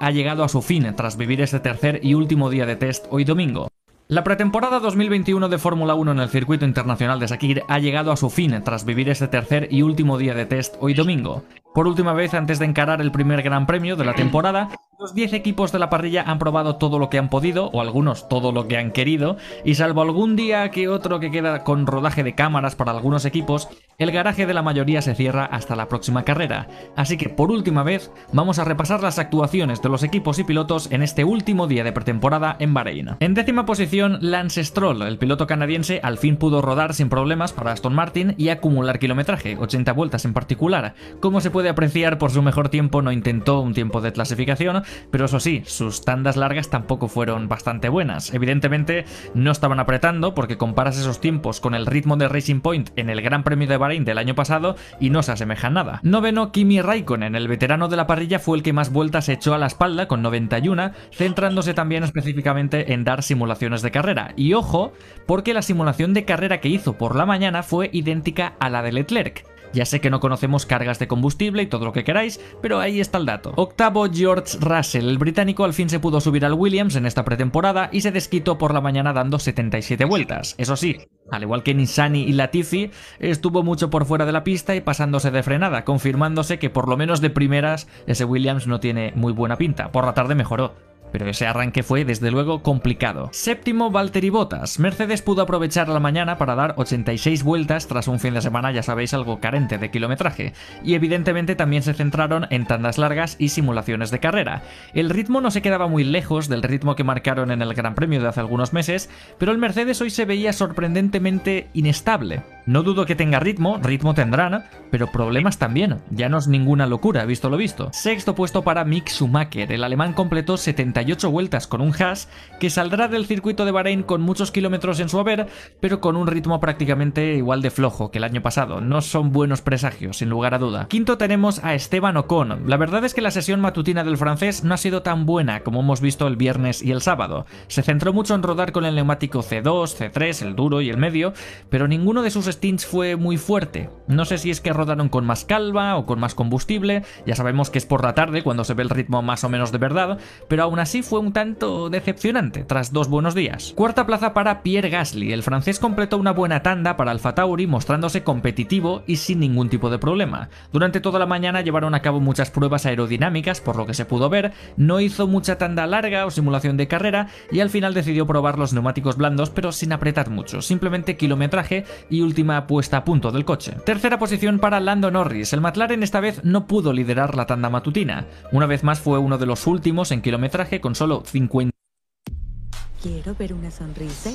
ha llegado a su fin tras vivir este tercer y último día de test hoy domingo. La pretemporada 2021 de Fórmula 1 en el circuito internacional de Sakir ha llegado a su fin tras vivir este tercer y último día de test hoy domingo. Por última vez antes de encarar el primer Gran Premio de la temporada, los 10 equipos de la parrilla han probado todo lo que han podido, o algunos todo lo que han querido, y salvo algún día que otro que queda con rodaje de cámaras para algunos equipos, el garaje de la mayoría se cierra hasta la próxima carrera. Así que por última vez, vamos a repasar las actuaciones de los equipos y pilotos en este último día de pretemporada en Bahrein. En décima posición, Lance Stroll, el piloto canadiense, al fin pudo rodar sin problemas para Aston Martin y acumular kilometraje, 80 vueltas en particular. Como se puede apreciar, por su mejor tiempo no intentó un tiempo de clasificación, pero eso sí, sus tandas largas tampoco fueron bastante buenas. Evidentemente no estaban apretando porque comparas esos tiempos con el ritmo de Racing Point en el Gran Premio de Bahrein del año pasado y no se asemejan nada. Noveno, Kimi Raikkonen, el veterano de la parrilla, fue el que más vueltas echó a la espalda con 91, centrándose también específicamente en dar simulaciones de carrera. Y ojo, porque la simulación de carrera que hizo por la mañana fue idéntica a la de Leclerc. Ya sé que no conocemos cargas de combustible y todo lo que queráis, pero ahí está el dato. Octavo George Russell, el británico al fin se pudo subir al Williams en esta pretemporada y se desquitó por la mañana dando 77 vueltas. Eso sí, al igual que Nissani y Latifi, estuvo mucho por fuera de la pista y pasándose de frenada, confirmándose que por lo menos de primeras ese Williams no tiene muy buena pinta. Por la tarde mejoró pero ese arranque fue desde luego complicado. Séptimo, Valtteri Bottas. Mercedes pudo aprovechar la mañana para dar 86 vueltas tras un fin de semana, ya sabéis, algo carente de kilometraje, y evidentemente también se centraron en tandas largas y simulaciones de carrera. El ritmo no se quedaba muy lejos del ritmo que marcaron en el Gran Premio de hace algunos meses, pero el Mercedes hoy se veía sorprendentemente inestable. No dudo que tenga ritmo, ritmo tendrán, pero problemas también. Ya no es ninguna locura, visto lo visto. Sexto puesto para Mick Schumacher. El alemán completó 78 vueltas con un Haas que saldrá del circuito de Bahrein con muchos kilómetros en su haber, pero con un ritmo prácticamente igual de flojo que el año pasado. No son buenos presagios, sin lugar a duda. Quinto tenemos a Esteban Ocon. La verdad es que la sesión matutina del francés no ha sido tan buena como hemos visto el viernes y el sábado. Se centró mucho en rodar con el neumático C2, C3, el duro y el medio, pero ninguno de sus stints fue muy fuerte. No sé si es que rodaron con más calma o con más combustible, ya sabemos que es por la tarde cuando se ve el ritmo más o menos de verdad, pero aún así fue un tanto decepcionante tras dos buenos días. Cuarta plaza para Pierre Gasly, el francés completó una buena tanda para Alfa Tauri mostrándose competitivo y sin ningún tipo de problema. Durante toda la mañana llevaron a cabo muchas pruebas aerodinámicas, por lo que se pudo ver, no hizo mucha tanda larga o simulación de carrera y al final decidió probar los neumáticos blandos pero sin apretar mucho, simplemente kilometraje y última puesta a punto del coche. Tercera posición para Lando Norris. El McLaren esta vez no pudo liderar la tanda matutina. Una vez más fue uno de los últimos en kilometraje con solo 50. Quiero ver una sonrisa.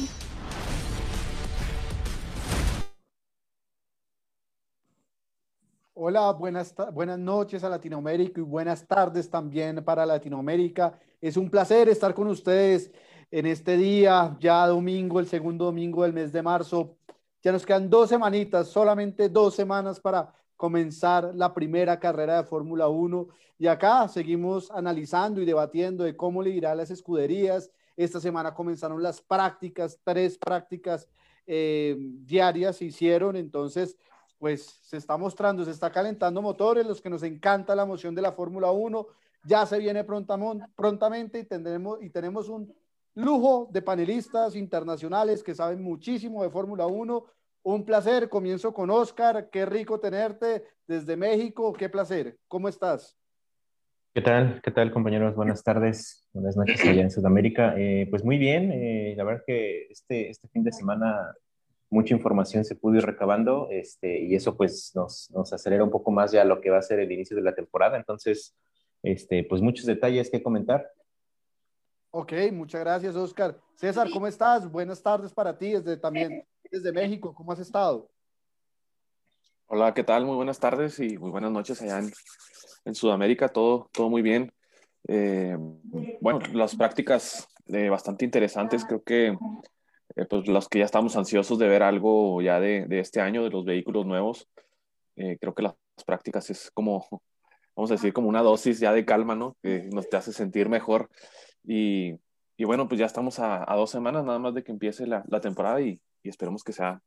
Hola, buenas, buenas noches a Latinoamérica y buenas tardes también para Latinoamérica. Es un placer estar con ustedes en este día, ya domingo, el segundo domingo del mes de marzo, ya nos quedan dos semanitas, solamente dos semanas para comenzar la primera carrera de Fórmula 1. Y acá seguimos analizando y debatiendo de cómo le irá a las escuderías. Esta semana comenzaron las prácticas, tres prácticas eh, diarias se hicieron. Entonces, pues se está mostrando, se está calentando motores, los que nos encanta la emoción de la Fórmula 1. Ya se viene prontamente y, tendremos, y tenemos un lujo de panelistas internacionales que saben muchísimo de Fórmula 1. Un placer, comienzo con Oscar, qué rico tenerte desde México, qué placer, ¿cómo estás? ¿Qué tal? ¿Qué tal compañeros? Buenas tardes, buenas noches allá en Sudamérica. Eh, pues muy bien, eh, la verdad que este, este fin de semana mucha información se pudo ir recabando este, y eso pues nos, nos acelera un poco más ya lo que va a ser el inicio de la temporada. Entonces, este, pues muchos detalles que comentar. Ok, muchas gracias, Oscar. César, ¿cómo estás? Buenas tardes para ti desde también desde México. ¿Cómo has estado? Hola, ¿qué tal? Muy buenas tardes y muy buenas noches allá en, Sudamérica. Todo, todo muy bien. Eh, bueno, las prácticas eh, bastante interesantes. Creo que eh, pues los que ya estamos ansiosos de ver algo ya de, de este año, de los vehículos nuevos, creo que las prácticas es como, vamos a decir, como una dosis ya de calma, ¿no? Que nos te hace sentir mejor y, y bueno, pues ya estamos a, a, dos semanas nada más de que empiece la, la temporada y, y, esperemos que sea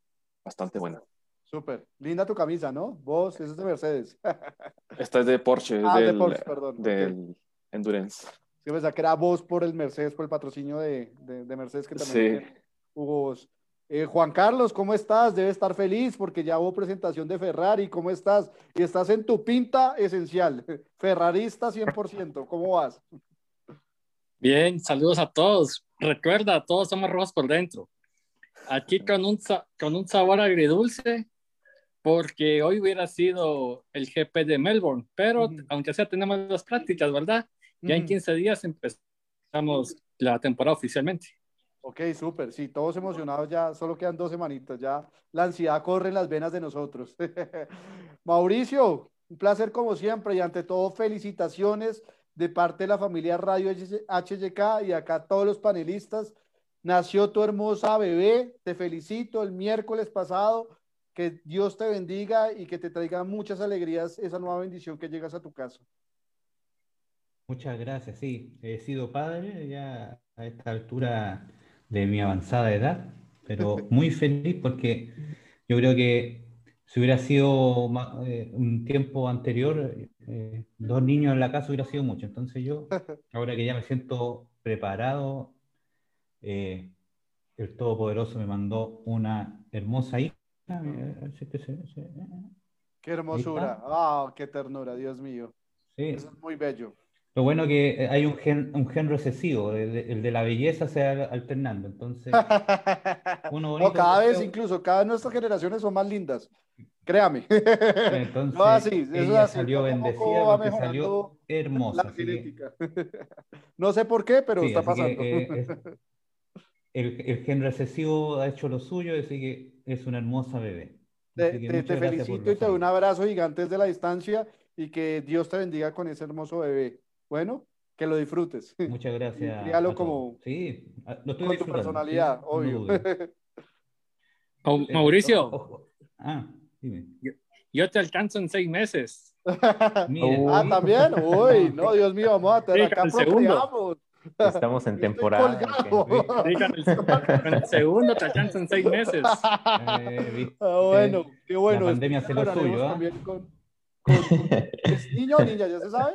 bastante buena. Súper. Linda tu camisa, ¿no? Vos, esa es de Mercedes. Esta es de Porsche, ah, del, de Porsche, perdón. Del Endurance. Sí, pensaba que era vos por el Mercedes, por el patrocinio de, de, de Mercedes que también Sí. hubo vos. Eh, Juan Carlos, ¿cómo estás? Debe estar feliz porque ya hubo presentación de Ferrari. ¿Cómo estás? Y estás en tu pinta esencial. Ferrarista 100%. ¿Cómo vas? Bien, saludos a todos. Recuerda, todos somos rojos por dentro. Aquí con un, con un sabor agridulce, porque hoy hubiera sido el GP de Melbourne, pero aunque sea tenemos las prácticas, ¿verdad? Ya en Ujú. 15 días empezamos la temporada oficialmente. Ok, súper. Sí, todos emocionados ya. Solo quedan dos semanitas. Ya la ansiedad corre en las venas de nosotros. Mauricio, un placer como siempre. Y ante todo, felicitaciones de parte de la familia Radio HYK y acá todos los panelistas. Nació tu hermosa bebé. Te felicito el miércoles pasado. Que Dios te bendiga y que te traiga muchas alegrías esa nueva bendición que llegas a tu casa. Muchas gracias, sí. He sido padre ya a esta altura de mi avanzada edad, pero muy feliz porque yo creo que si hubiera sido eh, un tiempo anterior, eh, dos niños en la casa hubiera sido mucho. Entonces yo, ahora que ya me siento preparado, eh, el Todopoderoso me mandó una hermosa hija. eh, se- Qué hermosura. Ah, qué ternura, Dios mío. sí. Eso es muy bello. Lo bueno que eh, hay un gen, un gen recesivo, el de, el de la belleza se va alternando, entonces uno No, bonito cada vez incluso, cada vez nuestras generaciones son más lindas. Créame. entonces No, así, eso es ella así, salió bendecida porque salió hermosa, La que- genética. No sé por qué, pero sí, está que, pasando. eh, es- el, el gen recesivo ha hecho lo suyo, así que es una hermosa bebé. Te, Así felicito y te doy un abrazo gigante desde la distancia y que Dios te bendiga con ese hermoso bebé. Bueno, que lo disfrutes. Muchas gracias. críalo como- Sí, a- lo estoy Con tu personalidad, sí, obvio. Eh, Mauricio. Ah, dime. yo te alcanzo en seis meses. Ah, también. Uy, no, Dios mío, vamos a tener acá con el segundo. procreamos. Estamos en temporada. Sí, con el, con el segundo te alcanzo en seis meses. Eh, Ah, bueno, qué bueno. la pandemia hace lo suyo, ¿ah? también con- con- ¿Es niño o niña? ¿Ya se sabe?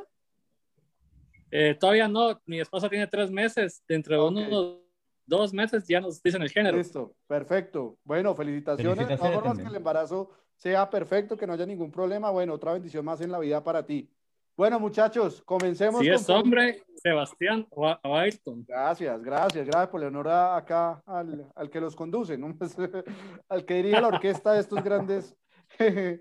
Eh, todavía no, mi esposa tiene tres meses, dentro de Ok. unos dos meses ya nos dicen el género. Listo, perfecto. Bueno, felicitaciones. Felicitaciones formas, también. que el embarazo sea perfecto, que no haya ningún problema. Bueno, otra bendición más en la vida para ti. Bueno, muchachos, comencemos Si con es hombre, Sebastián o, A- o Ayrton. Gracias, gracias, gracias por la honor acá al, al que los conduce, ¿no? Al que dirige la orquesta de estos grandes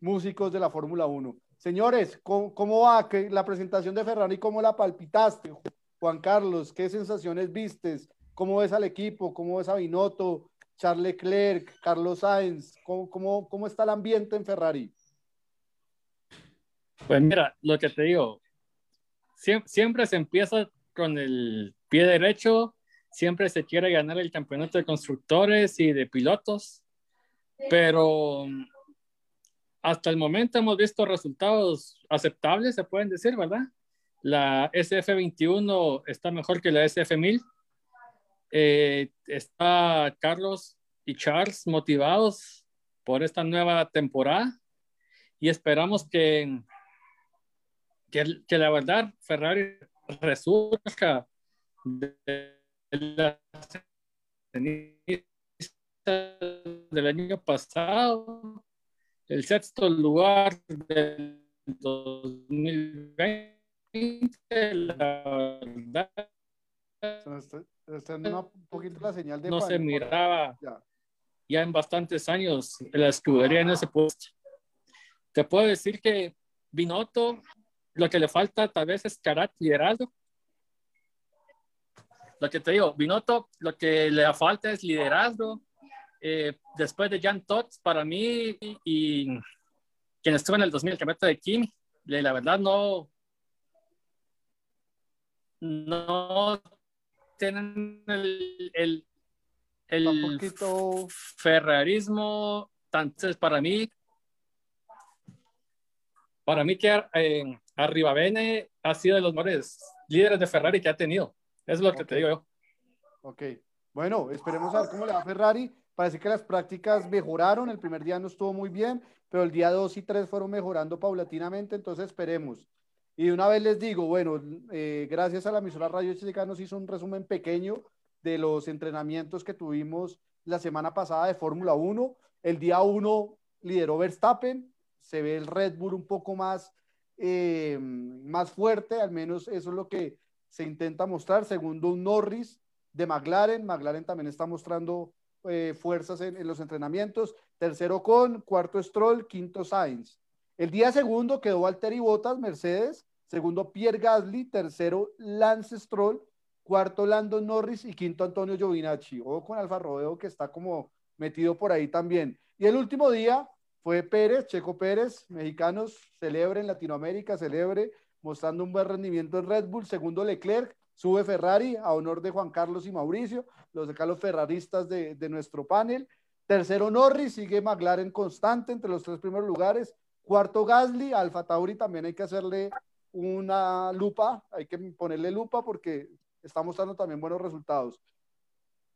músicos de la Fórmula 1. Señores, ¿cómo, cómo va ¿Qué- la presentación de Ferrari? ¿Cómo la palpitaste? Juan Carlos, ¿qué sensaciones vistes? ¿Cómo ves al equipo? ¿Cómo ves a Binotto, Charles Leclerc, Carlos Sainz? ¿Cómo, cómo, cómo está el ambiente en Ferrari? Pues mira, lo que te digo, siempre, siempre se empieza con el pie derecho, siempre se quiere ganar el campeonato de constructores y de pilotos, pero hasta el momento hemos visto resultados aceptables, se pueden decir, ¿verdad? La SF21 está mejor que la SF1000. Eh, está Carlos y Charles motivados por esta nueva temporada y esperamos que, que, la verdad Ferrari resurja de la del año pasado, el sexto lugar del 2020, la verdad Se nos está, se está dando un poquito la señal de no se miraba Ya. ya en bastantes años la escudería en ese puesto. Te puedo decir que Binotto, lo que le falta tal vez es carácter, liderazgo. Lo que te digo, Binotto, lo que le falta es liderazgo. Eh, después de Jan Todt, para mí, y quien estuvo en el 2000, el campeonato de Kimi, le- la verdad no, no tienen el, el, el Un poquito. ferrarismo, entonces para mí, para mí que eh, Arribavene ha sido de los mejores líderes de Ferrari que ha tenido. Es lo que te digo yo. Ok. Bueno, esperemos a ver cómo le va a Ferrari. Parece que las prácticas mejoraron. El primer día no estuvo muy bien, pero el día 2 y 3 fueron mejorando paulatinamente. Entonces esperemos. Y de una vez les digo, bueno, eh, gracias a la emisora Radio Chica nos hizo un resumen pequeño de los entrenamientos que tuvimos la semana pasada de Fórmula 1. El día 1 lideró Verstappen, se ve el Red Bull un poco más, eh, más fuerte, al menos eso es lo que se intenta mostrar. Segundo, un Norris de McLaren. McLaren también está mostrando eh, fuerzas en, los entrenamientos. Tercero con, cuarto Stroll, quinto Sainz. El día segundo quedó Valtteri Bottas, Mercedes. Segundo, Pierre Gasly. Tercero, Lance Stroll. Cuarto, Lando Norris. Y quinto, Antonio Giovinacci. O con Alfa Romeo, que está como metido por ahí también. Y el último día fue Pérez, Checo Pérez, mexicanos, celebre en Latinoamérica, celebre, mostrando un buen rendimiento en Red Bull. Segundo, Leclerc, sube Ferrari a honor de Juan Carlos y Mauricio, los de los ferraristas de, de nuestro panel. Tercero, Norris, sigue McLaren constante entre los tres primeros lugares. Cuarto, Gasly, Alfa Tauri también hay que hacerle una lupa, hay que ponerle lupa porque está mostrando también buenos resultados.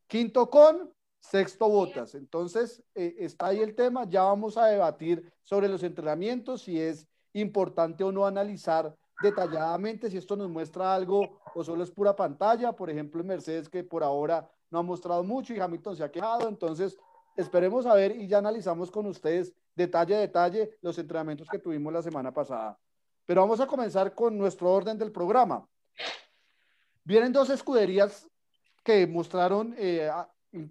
Quinto con, sexto botas. Entonces, eh, está ahí el tema. Ya vamos a debatir sobre los entrenamientos, si es importante o no analizar detalladamente si esto nos muestra algo o solo es pura pantalla. Por ejemplo, en Mercedes, que por ahora no ha mostrado mucho y Hamilton se ha quejado. Entonces, esperemos a ver y ya analizamos con ustedes detalle a detalle los entrenamientos que tuvimos la semana pasada. Pero vamos a comenzar con nuestro orden del programa. Vienen dos escuderías que mostraron eh,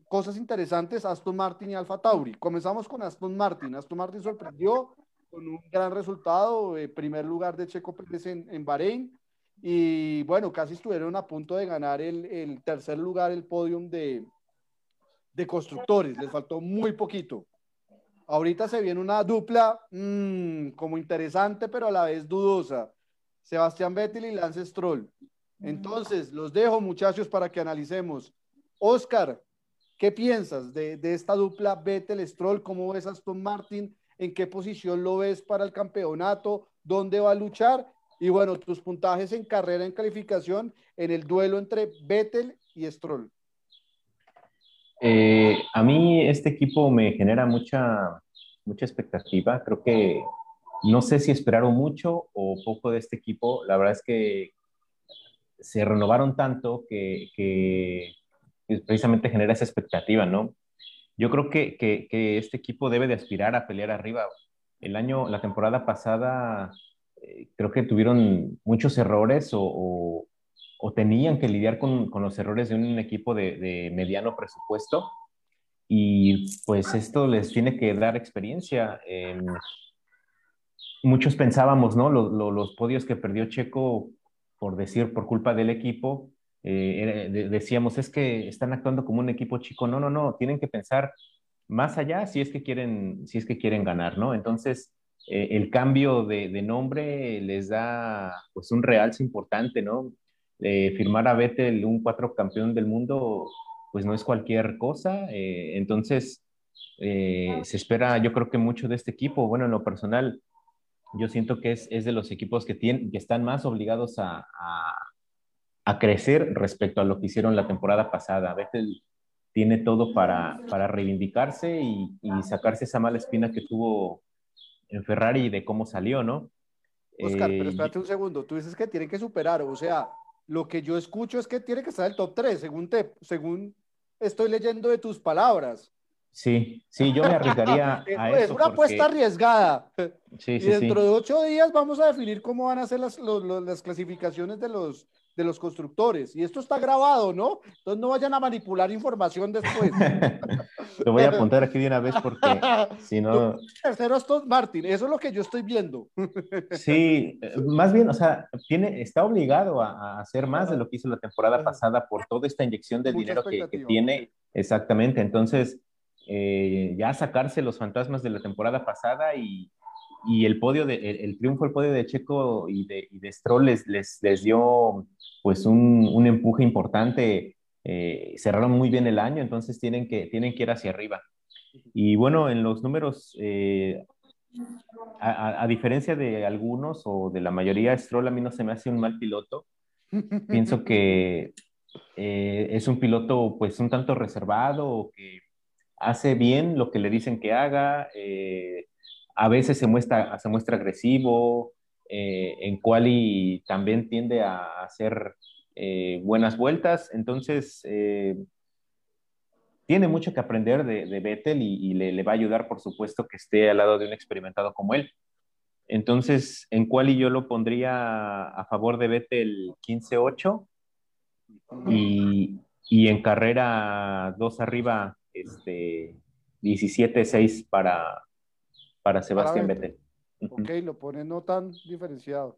cosas interesantes, Aston Martin y Alfa Tauri. Comenzamos con Aston Martin. Aston Martin sorprendió con un gran resultado, eh, primer lugar de Checo Pérez en, en, Bahrein. Y bueno, casi estuvieron a punto de ganar el, el tercer lugar, el podium de, de constructores. Les faltó muy poquito. Ahorita se viene una dupla mmm, como interesante, pero a la vez dudosa. Sebastián Vettel y Lance Stroll. Entonces, los dejo, muchachos, para que analicemos. Oscar, ¿qué piensas de, de esta dupla Vettel-Stroll? ¿Cómo ves a Aston Martin? ¿En qué posición lo ves para el campeonato? ¿Dónde va a luchar? Y bueno, tus puntajes en carrera, en calificación, en el duelo entre Vettel y Stroll. Eh, a mí este equipo me genera mucha, mucha expectativa. Creo que no sé si esperaron mucho o poco de este equipo. La verdad es que se renovaron tanto que, que precisamente genera esa expectativa, ¿no? Yo creo que, que, este equipo debe de aspirar a pelear arriba. El año, la temporada pasada, eh, creo que tuvieron muchos errores o, o tenían que lidiar con, con, los errores de un equipo de, de, mediano presupuesto y pues esto les tiene que dar experiencia. Eh, muchos pensábamos, ¿no? Los, los, los, podios que perdió Checo, por decir, por culpa del equipo, eh, de, decíamos, es que están actuando como un equipo chico. No, no, no, tienen que pensar más allá si es que quieren, si es que quieren ganar, ¿no? Entonces, eh, el cambio de, de, nombre les da pues un realce importante, ¿no? Eh, firmar a Vettel un cuatro campeón del mundo, pues no es cualquier cosa. Eh, entonces, eh, se espera, yo creo que mucho de este equipo. Bueno, en lo personal, yo siento que es, es de los equipos que, tienen, que están más obligados a, a, a, crecer respecto a lo que hicieron la temporada pasada. Vettel tiene todo para, para reivindicarse y, y sacarse esa mala espina que tuvo en Ferrari de cómo salió, ¿no? Oscar, pero espérate un segundo. Tú dices que tienen que superar, o sea, lo que yo escucho es que tiene que estar el top 3, según, te, según estoy leyendo de tus palabras. Sí, sí, yo me arriesgaría a es eso. una apuesta arriesgada. Sí, y sí, dentro sí. de ocho días vamos a definir cómo van a ser las, los, los, las clasificaciones de los, de los constructores. Y esto está grabado, ¿no? Entonces no vayan a manipular información después. Lo voy a apuntar aquí de una vez porque si no... Tercero Aston Martin, eso es lo que yo estoy viendo. Sí, más bien, o sea, tiene, está obligado a, a, hacer más de lo que hizo la temporada pasada por toda esta inyección de dinero que, que, tiene. Exactamente, entonces eh, ya sacarse los fantasmas de la temporada pasada y, y el podio, de, el, el, triunfo, el podio de Checo y de, y de Stroll les, les, les dio pues un, un empuje importante eh, cerraron muy bien el año, entonces tienen que, tienen que ir hacia arriba. Y bueno, en los números, eh, a, a, diferencia de algunos o de la mayoría, Stroll a mí no se me hace un mal piloto. Pienso que eh, es un piloto pues un tanto reservado, que hace bien lo que le dicen que haga, eh, a veces se muestra, se muestra agresivo, eh, en quali también tiende a hacer eh, buenas vueltas, entonces eh, tiene mucho que aprender de, de Vettel y, le, va a ayudar, por supuesto, que esté al lado de un experimentado como él. Entonces, en quali yo lo pondría a favor de Vettel 15-8 y, y, en carrera 2 arriba este, 17-6 para, para Sebastián Vettel. Ok, lo pone no tan diferenciado.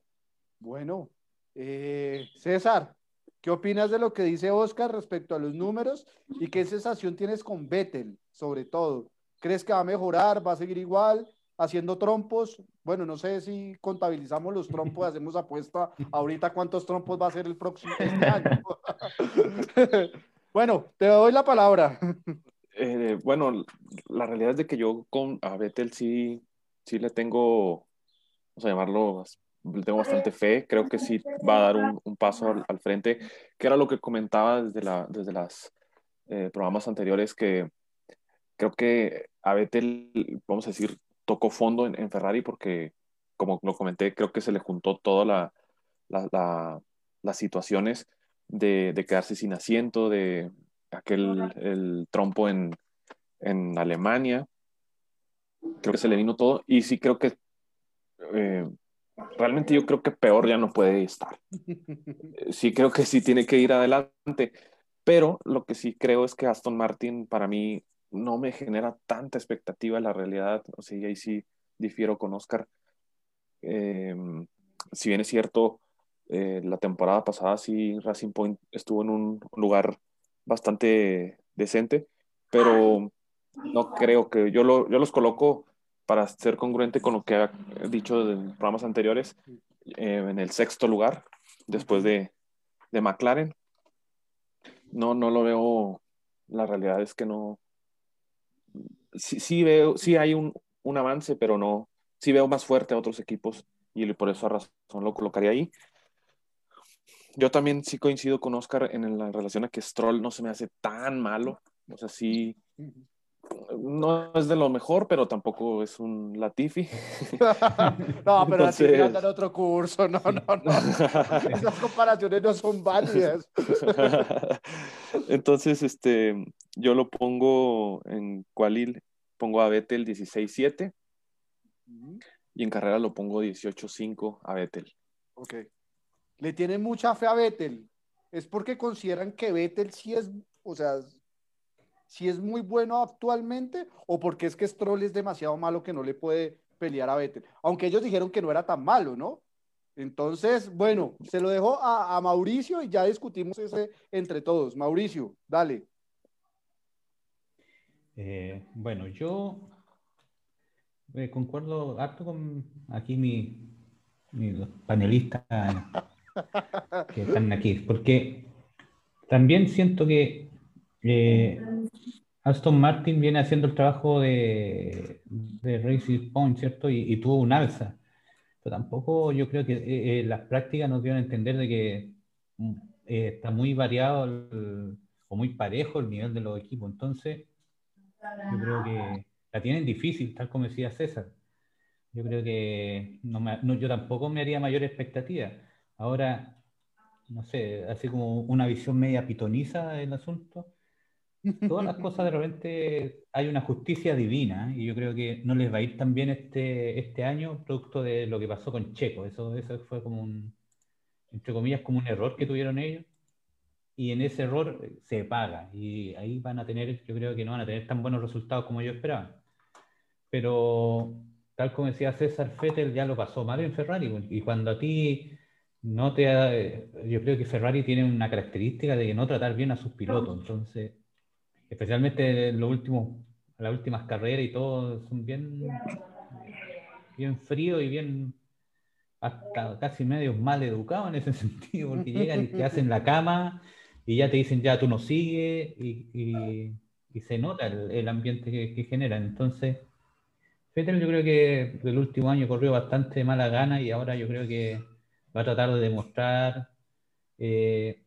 Bueno, eh, César, ¿qué opinas de lo que dice Oscar respecto a los números y qué sensación tienes con Vettel, sobre todo? ¿Crees que va a mejorar, va a seguir igual, haciendo trompos? Bueno, no sé si contabilizamos los trompos, hacemos apuesta ahorita cuántos trompos va a ser el próximo este año. bueno, te doy la palabra. Eh, bueno, la realidad es de que yo con a Vettel sí, sí le tengo, vamos a llamarlo, le tengo bastante fe. Creo que sí va a dar un, un paso al, frente, que era lo que comentaba desde, la, desde eh, programas anteriores, que creo que a Vettel, vamos a decir, tocó fondo en, en, Ferrari porque, como lo comenté, creo que se le juntó todas la, la, las situaciones de, de quedarse sin asiento, de, aquel el trompo en, en Alemania. Creo que se le vino todo y sí creo que eh, realmente yo creo que peor ya no puede estar. Sí creo que sí tiene que ir adelante, pero lo que sí creo es que Aston Martin para mí no me genera tanta expectativa la realidad, o sea, ahí sí difiero con Oscar. Em, si bien es cierto, eh, la temporada pasada sí Racing Point estuvo en un lugar bastante decente, pero no creo que yo, lo, yo los coloco para ser congruente con lo que he dicho en programas anteriores, eh, en el sexto lugar, después de, de, McLaren. No, no lo veo, la realidad es que no, sí, sí veo, sí hay un, un avance, pero no, sí veo más fuerte a otros equipos y por esa razón lo colocaría ahí yo también sí coincido con Oscar en la relación a que Stroll no se me hace tan malo. O sea, sí, no es de lo mejor, pero tampoco es un Latifi. no, pero Entonces... Latifi anda en otro curso. No, no, no. Esas comparaciones no son válidas. Entonces, este, yo lo pongo en Qualil, pongo a Vettel 16-7 y en carrera lo pongo 18-5 a Vettel. Ok le tienen mucha fe a Vettel, es porque consideran que Vettel sí es, o sea, si es muy bueno actualmente o porque es que Stroll es demasiado malo que no le puede pelear a Vettel. Aunque ellos dijeron que no era tan malo, ¿no? Entonces, bueno, se lo dejo a, Mauricio y ya discutimos ese entre todos. Mauricio, dale. Eh, bueno, yo eh, concuerdo harto con aquí mi, mi panelista que están aquí, porque también siento que eh, Aston Martin viene haciendo el trabajo de, de Racing Point, ¿cierto? Y, tuvo un alza. Pero tampoco yo creo que eh, eh, las prácticas nos dieron a entender de que mm, está muy variado o muy parejo el nivel de los equipos. Entonces, yo creo que la tienen difícil, tal como decía César. Yo creo que no yo tampoco me haría mayor expectativa. Ahora, no sé, así como una visión media pitoniza del asunto, todas las cosas de repente hay una justicia divina y yo creo que no les va a ir tan bien este, este año producto de lo que pasó con Checo. Eso, eso fue como un, entre comillas, como un error que tuvieron ellos y en ese error se paga y ahí van a tener, yo creo que no van a tener tan buenos resultados como yo esperaba. Pero tal como decía César Fettel, ya lo pasó mal en Ferrari y cuando a ti no te yo creo que Ferrari tiene una característica de no tratar bien a sus pilotos, entonces, especialmente en los últimos, las últimas carreras y todo, son bien, bien fríos y bien hasta casi medio mal educados en ese sentido, porque llegan y te hacen la cama y ya te dicen ya tú no sigues y, y, se nota el, el ambiente que, que, generan. Entonces, Fettel yo creo que el último año corrió bastante mala gana y ahora yo creo que va a tratar de demostrar eh,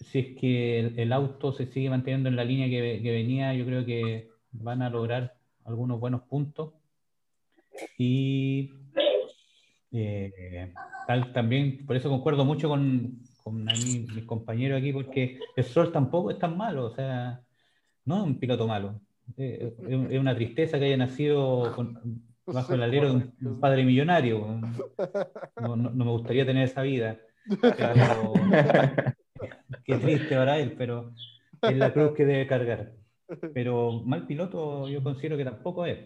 si es que el, auto se sigue manteniendo en la línea que, venía, yo creo que van a lograr algunos buenos puntos. Y Eh, tal, también, por eso concuerdo mucho con, con mis compañeros aquí, porque el Sol tampoco es tan malo, o sea, no es un piloto malo. Eh, es, una tristeza que haya nacido bajo el alero de un, padre millonario. No, me gustaría tener esa vida. qué triste para él, pero es la cruz que debe cargar. Pero mal piloto yo considero que tampoco es.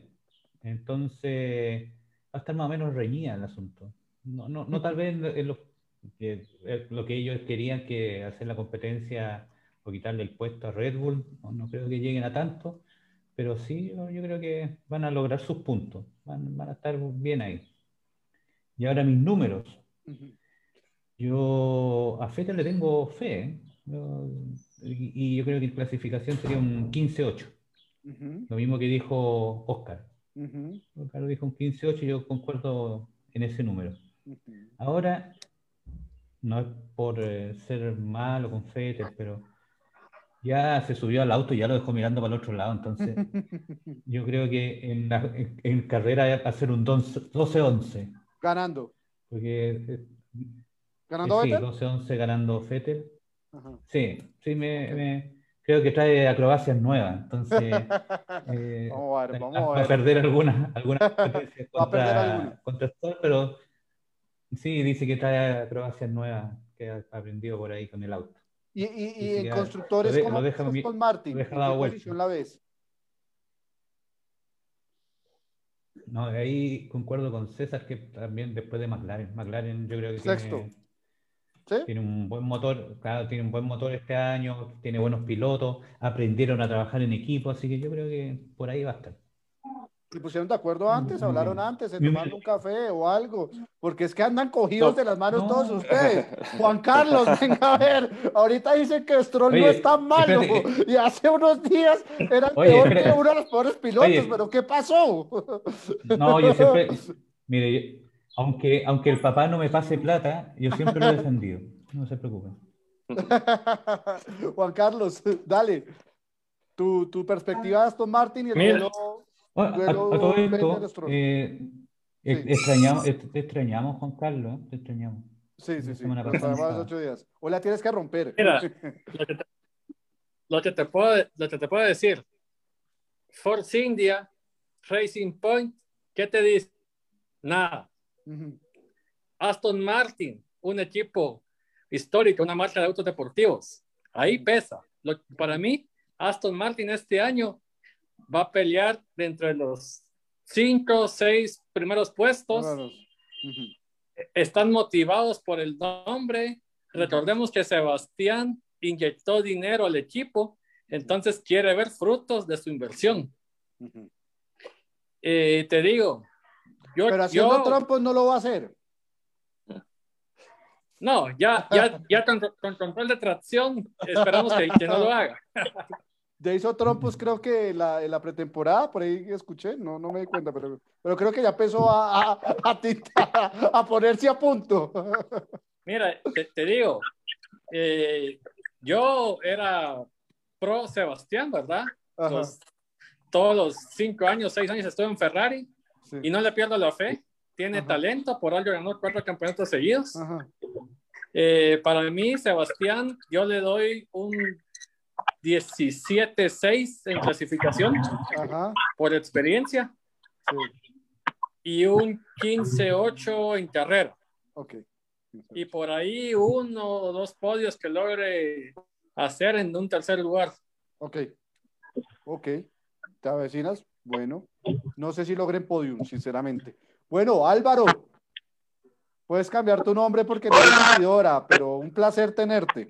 Entonces va a estar más o menos reñida el asunto. No, no, no tal vez en lo, que, lo que ellos querían que hacer la competencia o quitarle el puesto a Red Bull, no, creo que lleguen a tanto, pero sí yo, creo que van a lograr sus puntos, van, van, a estar bien ahí. Y ahora mis números. Yo a Feta le tengo fe, ¿eh? y, yo creo que en clasificación sería un 15-8. Lo mismo que dijo Oscar. Oscar dijo un 15-8 y yo concuerdo en ese número. Ahora, no es por eh, ser malo con Feta, pero ya se subió al auto y ya lo dejó mirando para el otro lado. Entonces, yo creo que en, la, en, carrera va a ser un 12-11. Ganando. Porque. Eh, ¿Ganando Sí, 12-11 ganando Fettel. Sí, sí, me, creo que trae acrobacias nuevas. Entonces. Eh, vamos a ver, vamos a, ver. a perder alguna, alguna contra, contra pero sí, dice que trae acrobacias nuevas que ha aprendido por ahí con el auto. Y, y, en constructores, de, ¿cómo deja, con Martin? ¿En qué posición la ves? No, ahí concuerdo con César que también después de McLaren. McLaren yo creo que tiene, tiene, un buen motor, claro, tiene un buen motor este año, tiene buenos pilotos, aprendieron a trabajar en equipo, así que yo creo que por ahí va a estar. ¿Se pusieron de acuerdo antes? ¿Hablaron antes? ¿Se tomaron un café o algo? Porque es que andan cogidos de las manos todos ustedes. Juan Carlos, venga a ver. Ahorita dicen que Stroll no es tan malo. Y hace unos días era peor que uno de los peores pilotos. ¿Pero qué pasó? No, yo siempre. Mire, aunque, aunque el papá no me pase plata, yo siempre lo he defendido. No se preocupen. Juan Carlos, dale. Tu, tu perspectiva de Aston Martin y el a, todo esto, eh, extrañamos, te extrañamos, Juan Carlos, te extrañamos. Sí, sí, sí. ocho días. O la tienes que romper. Mira, lo que te, puedo, lo que te puedo decir, Force India, Racing Point, ¿qué te dice? Nada. Aston Martin, un equipo histórico, una marca de autos deportivos. Ahí pesa. para mí, Aston Martin este año va a pelear dentro de los cinco o seis primeros puestos. Están motivados por el nombre. Recordemos que Sebastián inyectó dinero al equipo, entonces quiere ver frutos de su inversión. Eh, te digo, yo, pero haciendo yo, no lo va a hacer. No, ya, ya, ya con, control de tracción esperamos que, que no lo haga. Ya hizo trompos, creo que la, en la pretemporada, por ahí escuché, no, no me di cuenta, pero, pero creo que ya empezó a, a, a, ponerse a punto. Mira, te, digo, eh, yo era pro Sebastián, ¿verdad? todos los cinco años, seis años estuve en Ferrari y no le pierdo la fe. Tiene talento, por algo ganó cuatro campeonatos seguidos. Eh, para mí, Sebastián, yo le doy un 17-6 en clasificación por experiencia y un 15-8 en carrera. Y por ahí uno o dos podios que logre hacer en un tercer lugar. Ok. Ok. ¿Te avecinas? Bueno. No sé si logren podium, sinceramente. Bueno, Álvaro. Puedes cambiar tu nombre porque no eres pero un placer tenerte.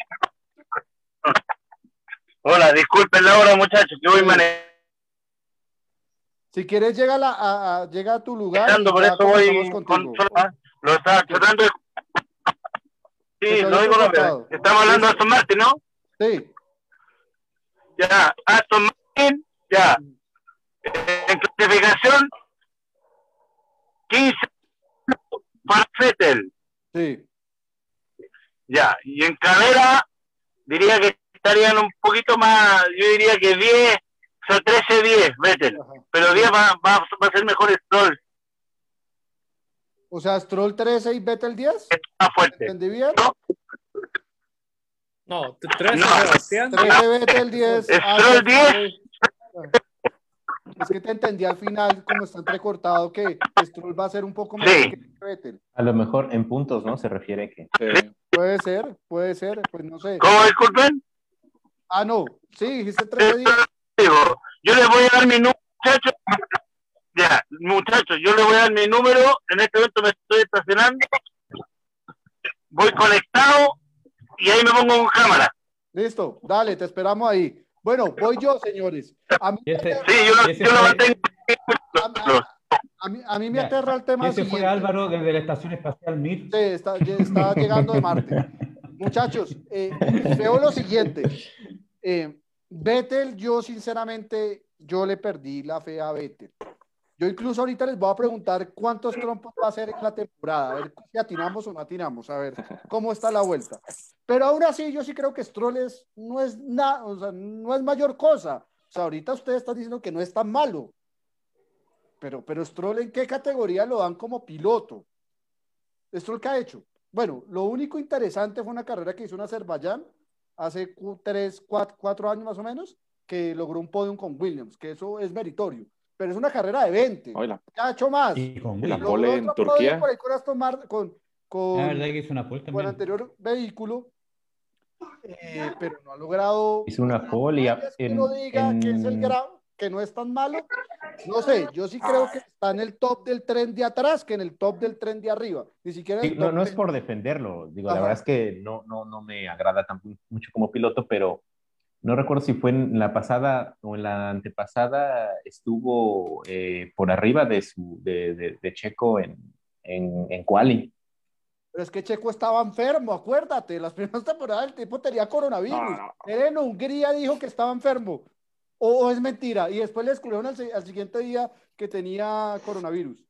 Hola, disculpen la hora, muchachos, que voy manejando. Si quieres, llega a, la, a, llega a tu lugar. por eso voy con, lo estaba tratando de... Sí, lo digo lo Estamos hablando de Aston Martin, ¿no? Sí. Ya, Aston Martin, ya. En clasificación, 15 para Fettel. Sí. Ya, y en carrera, diría que estarían un poquito más, yo diría que 10, o sea, 13, 10, Vettel. Pero 10 va, va, va, a ser mejor Stroll. O sea, Stroll 13 y Vettel 10. Más fuerte. ¿Entendí bien? No, 13 No. Sebastián. 13 Vettel 10. Stroll 10. Es que te entendí al final, como está entrecortado, que Stroll va a ser un poco más Sí. que Vettel. A lo mejor en puntos, ¿no? Se refiere que. Sí. Puede ser, puede ser, pues no sé. ¿Cómo disculpen? Ah, no, sí, dijiste 13 días. Digo, yo les voy a dar mi número, muchachos. Ya, muchachos, yo les voy a dar mi número. En este momento me estoy estacionando. Voy conectado y ahí me pongo con cámara. Listo, dale, te esperamos ahí. Bueno, voy yo, señores. A mí, ese, Sí, yo yo lo fue- mantengo. a, a mí, a mí me Ya. aterra el tema ese fue siguiente. Álvaro desde la Estación Espacial Mir. Sí, está, está llegando de Marte. Muchachos, eh, veo lo siguiente. Eh, Vettel, yo sinceramente, yo le perdí la fe a Vettel. Yo incluso ahorita les voy a preguntar cuántos trompos va a hacer en la temporada, a ver si atinamos o no atinamos, a ver cómo está la vuelta. Pero aún así, yo sí creo que Stroll es, no es nada, o sea, no es mayor cosa. O sea, ahorita ustedes están diciendo que no es tan malo. Pero, pero Stroll, ¿en qué categoría lo dan como piloto? ¿Stroll qué ha hecho? Bueno, lo único interesante fue una carrera que hizo en Azerbaiyán hace tres, cuatro, cuatro años más o menos, que logró un podium con Williams, que eso es meritorio. Pero es una carrera de 20. Hoy la, Ya ha hecho más. Y con y la pole en Turquía. Por ahí con Aston Martin, con, con, La verdad que hizo una pole con también. anterior vehículo, eh, pero no ha logrado. Hizo una pole y a- Es que en- uno diga que es el en- grado, que no es tan malo. No sé, yo sí creo que está en el top del tren de atrás que en el top del tren de arriba. Ni siquiera Sí, no, no es por defenderlo, digo, la Ajá. verdad es que no, no, no me agrada tampoco mucho como piloto, pero no recuerdo si fue en la pasada o en la antepasada, estuvo eh, por arriba de, su, de, de- de Checo en, en, en quali. Pero es que Checo estaba enfermo, acuérdate. Las primeras temporadas el tipo tenía coronavirus. No, no. Él en Hungría dijo que estaba enfermo. O, o es mentira. Y después le descubrieron al, siguiente día que tenía coronavirus.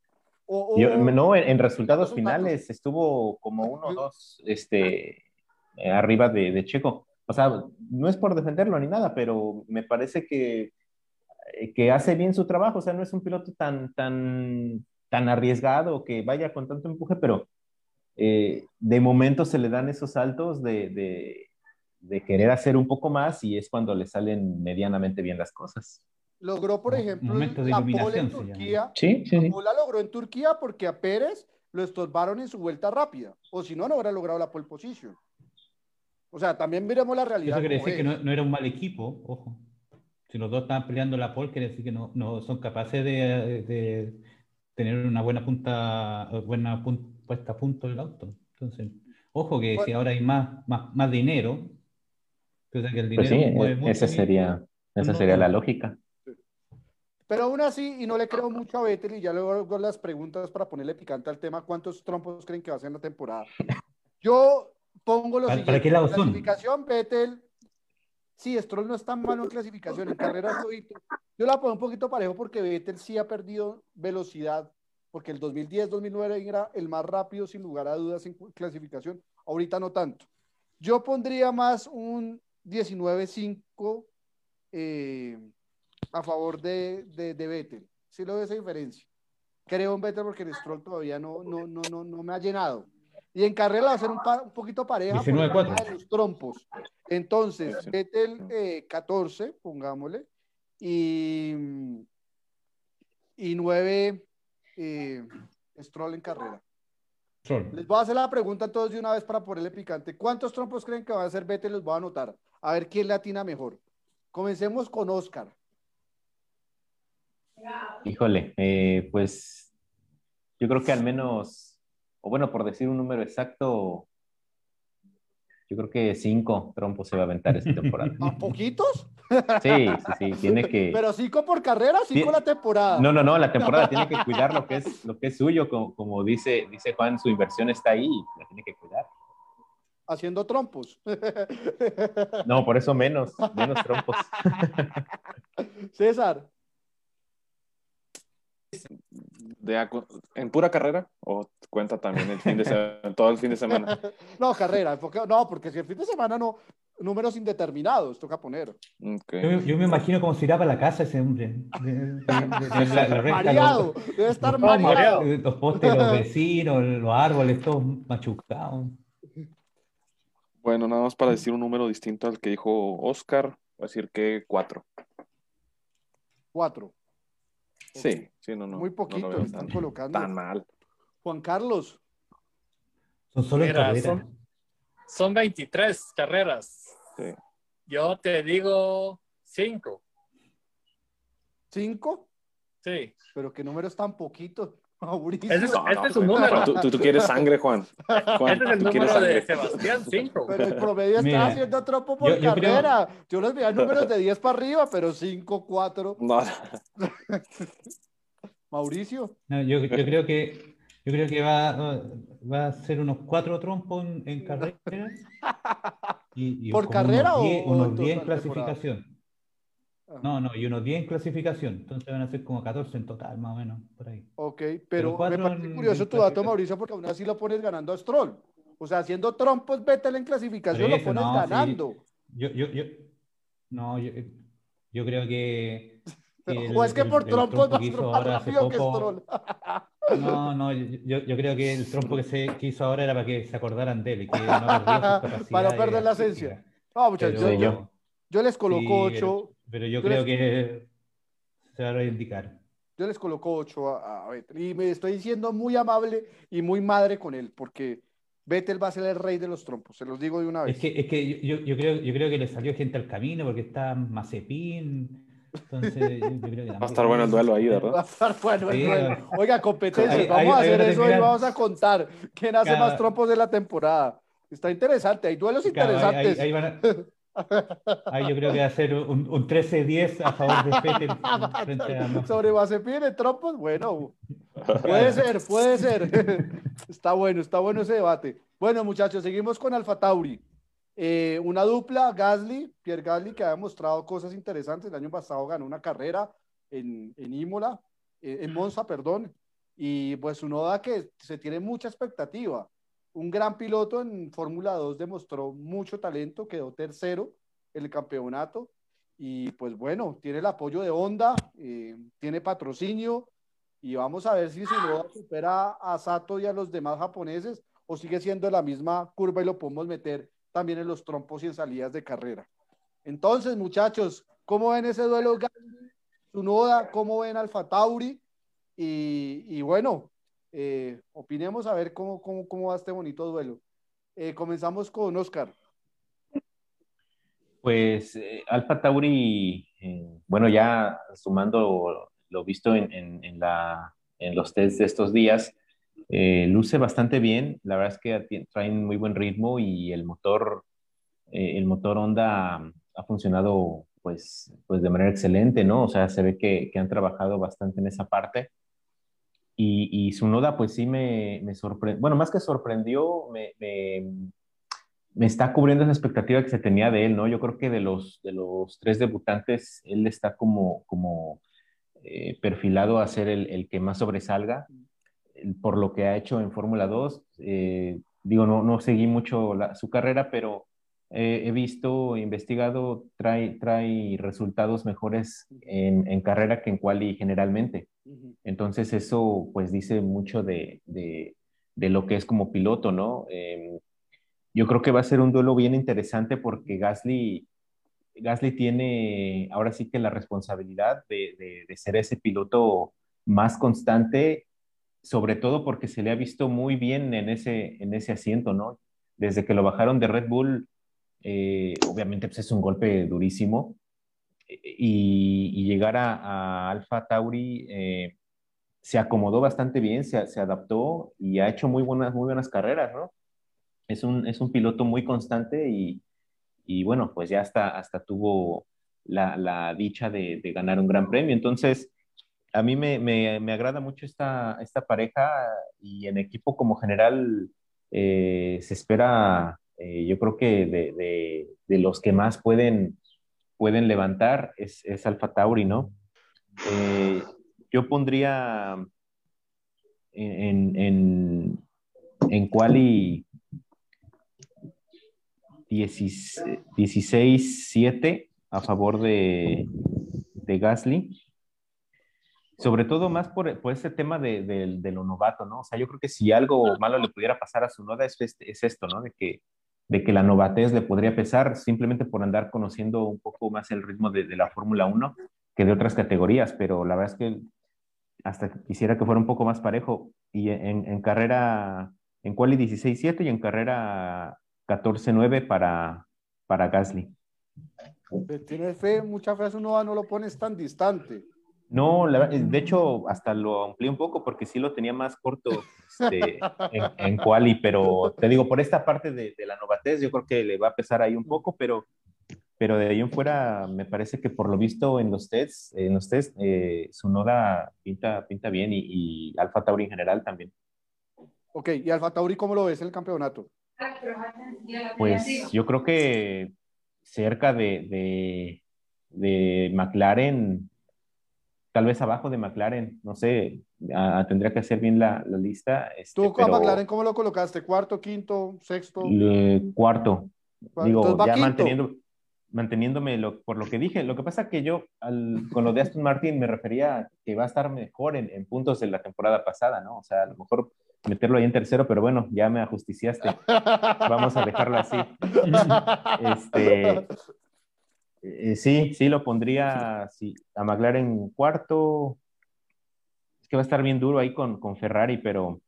O, o- Yo- no, en, en resultados. resultados finales estuvo como uno o dos este, eh, arriba de, de Checo. O sea, no es por defenderlo ni nada, pero me parece que, eh, que hace bien su trabajo. O sea, no es un piloto tan, tan, tan arriesgado que vaya con tanto empuje, pero eh, de momento se le dan esos saltos de, de, de querer hacer un poco más y es cuando le salen medianamente bien las cosas. logró, por ejemplo, momento de la pole en. Turquía. Sí, sí, sí. No la logró en Turquía porque a Pérez lo estorbaron en su vuelta rápida. O si no, no hubiera logrado la pole position. O sea, también miremos la realidad. Eso quiere decir que es. no, no era un mal equipo, ojo. Si los dos estaban peleando la pole, quiere decir que no, no son capaces de, de tener una buena punta, buena pun- puesta a punto del auto. Entonces, ojo que si Bueno. ahora hay más, más, más dinero, o sea que el Pues sí, mueve e- mucho esa y- sería, esa no- sería la lógica. Pero aún así, y no le creo mucho a Vettel, y ya luego hago las preguntas para ponerle picante al tema, ¿cuántos trompos creen que va a ser en la temporada? Yo pongo lo ¿Para- para qué son? Clasificación, Vettel. Sí, Stroll no es tan malo en clasificación, en carreras flojito. Yo la pongo un poquito parejo porque Vettel sí ha perdido velocidad, porque el 2010-2009 era el más rápido sin lugar a dudas en clasificación, ahorita no tanto. Yo pondría más un 19-5 eh, a favor de, de, de Vettel. Sí lo veo esa diferencia. Creo en Vettel porque el Stroll todavía no, no, no, no, no me ha llenado. Y en carrera va a ser un, pa- un poquito pareja por el 19-4. tema de los trompos. Entonces, Vettel eh, 14, pongámosle, y, y 9 eh, Stroll en carrera. Les voy a hacer la pregunta todos de una vez para ponerle picante. ¿Cuántos trompos creen que va a hacer Vettel? Los voy a anotar. A ver quién le atina mejor. Comencemos con Oscar. Híjole, eh, pues yo creo que al menos, o bueno, por decir un número exacto, yo creo que cinco trompos se va a aventar esta temporada. ¿A poquitos? Sí, sí, sí, tiene que... Pero cinco por carrera, cinco la temporada. No, no, no, la temporada tiene que cuidar lo que es, lo que es suyo, como, como dice, dice Juan, su inversión está ahí, la tiene que cuidar. Haciendo trompos. No, por eso menos, menos trompos. César. de acu- ¿En pura carrera? ¿O cuenta también el fin de semana, todo el fin de semana? No, carrera. enfocado- No, porque si el fin de semana no. números indeterminados, toca poner. Okay. Yo, yo me imagino cómo se irá para la casa ese hombre. Mareado, debe estar mareado. Los postes, los vecinos, los árboles, todos machucados. Bueno, nada más para decir un número distinto al que dijo Oscar, voy a decir que cuatro. Cuatro. Sí, sí, no, no. Muy no poquito lo están tan, colocando. tan mal. Juan Carlos, Son solo Mira, son, son 23 carreras. Sí. Yo te digo 5. cinco, Sí. pero qué números tan poquitos. Mauricio. Ese es, No, este no, es un número. Tú, tú- tú quieres sangre, Juan. Juan, Este es el número de. Sebastián, 5. Pero el promedio está haciendo trompo por yo- yo creo- carrera. Yo les veía números de 10 para arriba, pero 5, 4. No, Mauricio, No, yo, yo creo que yo creo que va, va a ser unos cuatro trompos en, en carrera. Y, y ¿Por carrera unos o- 10, o unos en 10 en clasificación. No, no, y unos 10 en clasificación. Entonces van a ser como 14 en total, más o menos, por ahí. ok, Pero pero me parece curioso tu dato. Mauricio, porque aún así lo pones ganando a Stroll. O sea, haciendo trompos, Vettel en clasificación, lo pones no, sí. ganando. Yo, yo, yo, no, yo, yo creo que. que o es que el- por el trompos trompo va que hizo más rápido que Stroll. No, no, yo, yo creo que el trompo que, se, que hizo ahora era para que se acordaran de él y que no Para no perder la esencia. No, muchachos, yo, yo- les coloco sí, 8. Pero, pero yo Yo creo les- que se va a reivindicar. Yo les coloco 8 a, a Vettel. Y me estoy diciendo muy amable y muy madre con él, porque Vettel va a ser el rey de los trompos, se los digo de una vez. Es que, es que yo, yo creo, yo creo que le salió gente al camino porque está Mazepin. Entonces, yo, yo creo que Va a estar bueno el duelo ahí, Va a ¿verdad? estar bueno el duelo. Oiga, competencias, vamos a hacer eso y vamos a contar quién hace Cada- más trompos de la temporada. Está interesante, hay duelos Claro, ahí- ahí- interesantes. ahí van a- ahí yo creo que va a ser un, un 13-10 a favor de Mazepin. Sobre Mazepin trompos, bueno, puede ser, puede ser. Está bueno, está bueno ese debate. Bueno, muchachos, seguimos con Alfa Tauri. Eh, una dupla, Gasly, Pierre Gasly, que ha demostrado cosas interesantes. El año pasado ganó una carrera en, en Imola, eh, en Monza, perdón. Y pues Unoda que se tiene mucha expectativa. Un gran piloto en Fórmula 2 demostró mucho talento, quedó tercero en el campeonato. Y pues bueno, tiene el apoyo de Honda, eh, tiene patrocinio. Y vamos a ver si supera a Sato y a los demás japoneses o sigue siendo la misma curva y lo podemos meter también en los trompos y en salidas de carrera. Entonces, muchachos, ¿cómo ven ese duelo Tsunoda? ¿Cómo ven Alfa Tauri? Y, y bueno, eh, opinemos a ver cómo, cómo, cómo va este bonito duelo. Eh, comenzamos con Oscar. Pues eh, Alfa Tauri, eh, bueno, ya sumando lo visto en, en, en la, en los tests de estos días, eh, luce bastante bien. La verdad es que traen muy buen ritmo y el motor, eh, el motor Honda ha funcionado pues, pues de manera excelente, ¿no? O sea, se ve que, que han trabajado bastante en esa parte. Y, su noda, pues sí me, me sorprendió, bueno, más que sorprendió, me, me, está cubriendo esa expectativa que se tenía de él, ¿no? Yo creo que de los, de los tres debutantes, él está como, como eh, perfilado a ser el, el, que más sobresalga por lo que ha hecho en Fórmula 2. Eh, digo, no, no seguí mucho su carrera, pero eh, he visto, investigado, trae, trae resultados mejores en, en carrera que en quali generalmente. Entonces eso pues dice mucho de, de, de lo que es como piloto, ¿no? Eh, yo creo que va a ser un duelo bien interesante porque Gasly, Gasly tiene ahora sí que la responsabilidad de, de, de, ser ese piloto más constante, sobre todo porque se le ha visto muy bien en ese, en ese asiento, ¿no? Desde que lo bajaron de Red Bull, eh, obviamente pues es un golpe durísimo, y, y llegar a, a Alfa Tauri eh, se acomodó bastante bien, se, adaptó y ha hecho muy buenas, muy buenas carreras, ¿no? Es un, es un piloto muy constante y, y bueno, pues ya hasta, hasta tuvo la, dicha de, ganar un gran premio. Entonces, a mí me, me, me agrada mucho esta, esta, pareja y en equipo como general eh, se espera, eh, yo creo que de, de, de, los que más pueden, pueden levantar es, es Alfa Tauri, ¿no? Eh, yo pondría en, en, en quali 16-7 a favor de, de Gasly. Sobre todo más por, por ese tema de, de, lo novato, ¿no? O sea, yo creo que si algo malo le pudiera pasar a su noda es, es esto, ¿no? De que, de que la novatez le podría pesar simplemente por andar conociendo un poco más el ritmo de, de la Fórmula 1 que de otras categorías, pero la verdad es que hasta quisiera que fuera un poco más parejo. Y en, en carrera, en quali 16-7 y en carrera 14-9 para, para Gasly. Tienes fe, mucha fe a su no lo pones tan distante. No, de hecho, hasta lo amplié un poco porque sí lo tenía más corto este, en, en, quali, pero te digo, por esta parte de, de, la novatez, yo creo que le va a pesar ahí un poco, pero pero de ahí en fuera me parece que por lo visto en los tests, en los tests eh, su noda pinta, pinta bien y, y, Alfa Tauri en general también. Ok, ¿y Alfa Tauri cómo lo ves en el campeonato? Pues yo creo que cerca de, de, de McLaren, tal vez abajo de McLaren, no sé, a, tendría que hacer bien la, la lista. Este, ¿Tú a McLaren cómo lo colocaste? ¿Cuarto, quinto, sexto? Le, cuarto. Digo, ya manteniendo manteniéndome lo, por lo que dije. Lo que pasa que yo al, con lo de Aston Martin me refería a que va a estar mejor en, en, puntos de la temporada pasada, ¿no? O sea, a lo mejor meterlo ahí en tercero, pero bueno, ya me ajusticiaste. Vamos a dejarlo así. Este, eh, sí, sí, lo pondría sí, a McLaren en cuarto. Es que va a estar bien duro ahí con, con Ferrari, pero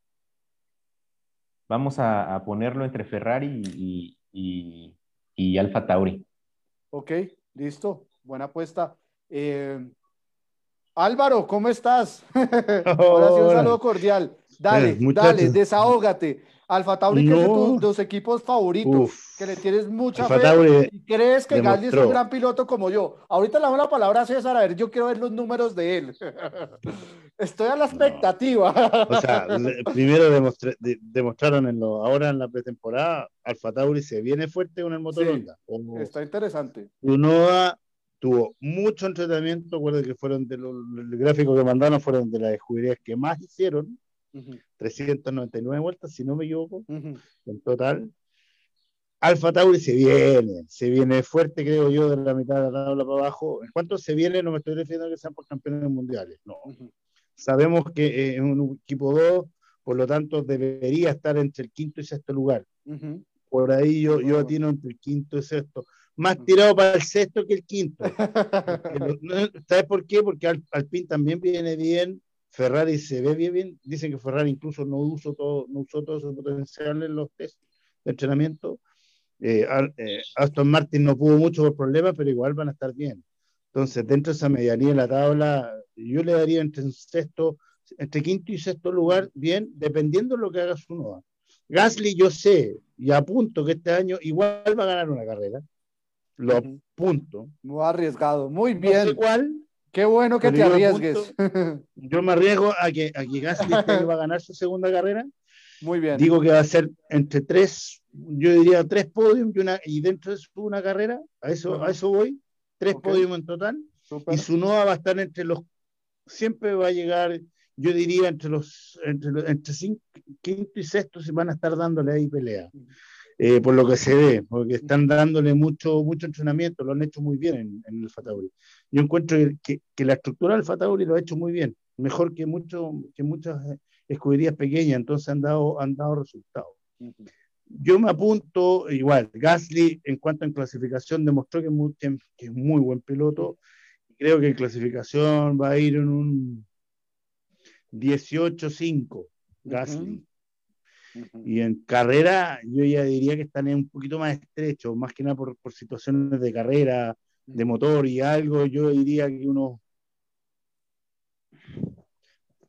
vamos a, a ponerlo entre Ferrari y, y, y Alfa Tauri. Ok, listo. Buena apuesta. Eh, Álvaro, ¿cómo estás? Ahora sí, un saludo cordial. Dale, eh, dale, desahógate. Alfa Tauri, no. que es de tus, tus equipos favoritos, Uf. que le tienes mucha Alfa fe Tauri y crees que Gasly es un gran piloto como yo. Ahorita le damos la palabra a César, a ver, yo quiero ver los números de él. Estoy a la expectativa. No. O sea, primero demostra de, demostraron en lo, ahora en la pretemporada, Alfa Tauri se viene fuerte con el motor Sí, Honda. Como Está interesante. Unoa tuvo mucho entrenamiento, recuerden que fueron de los el gráfico que mandaron fueron de las escuderías que más hicieron, Ujú, 399 vueltas, si no me equivoco, ujú. en total. Alfa Tauri se viene, se viene fuerte, creo yo, de la mitad de la tabla para abajo. En cuanto se viene, no me estoy refiriendo a que sean por campeones mundiales, no. Ujú. Sabemos que eh, es un equipo 2, por lo tanto debería estar entre el quinto y sexto lugar. Por ahí yo, yo atino entre el quinto y sexto. Más tirado para el sexto que el quinto. ¿Sabes por qué? Porque Al- Alpine también viene bien, Ferrari se ve bien, bien. Dicen que Ferrari incluso no usó todo, no usó todo su potencial en los test de entrenamiento. Eh, eh, Aston Martin no pudo mucho por problemas, pero igual van a estar bien. Entonces, dentro de esa medianía de la tabla, yo le daría entre un sexto, entre quinto y sexto lugar, bien, dependiendo de lo que haga su Noda. Gasly, yo sé y apunto que este año igual va a ganar una carrera. Lo apunto. Muy arriesgado. Muy No bien. sé cuál, Qué bueno que pero te arriesgues. yo me arriesgo a que, a que Gasly este va a ganar su segunda carrera. Muy bien. Digo que va a ser entre tres, yo diría tres podios y, una, y dentro de su una carrera, a eso, a eso voy, tres Ok. podios en total. Súper. Y su Noa va a estar entre los, siempre va a llegar, yo diría, entre los, entre, los, entre cinco, quinto y sexto se van a estar dándole ahí pelea. Eh, por lo que se ve, porque están dándole mucho, mucho entrenamiento, lo han hecho muy bien en, en el Fatauri. Yo encuentro que, que, la estructura del Fatauri lo ha hecho muy bien, mejor que, mucho, que muchas escuderías pequeñas, entonces han dado, han dado resultados. Yo me apunto igual, Gasly en cuanto a clasificación demostró que es muy, que es muy buen piloto, creo que en clasificación va a ir en un 18-5, Gasly. Y en carrera, yo ya diría que están un poquito más estrechos, más que nada por, por situaciones de carrera, de motor y algo, yo diría que unos.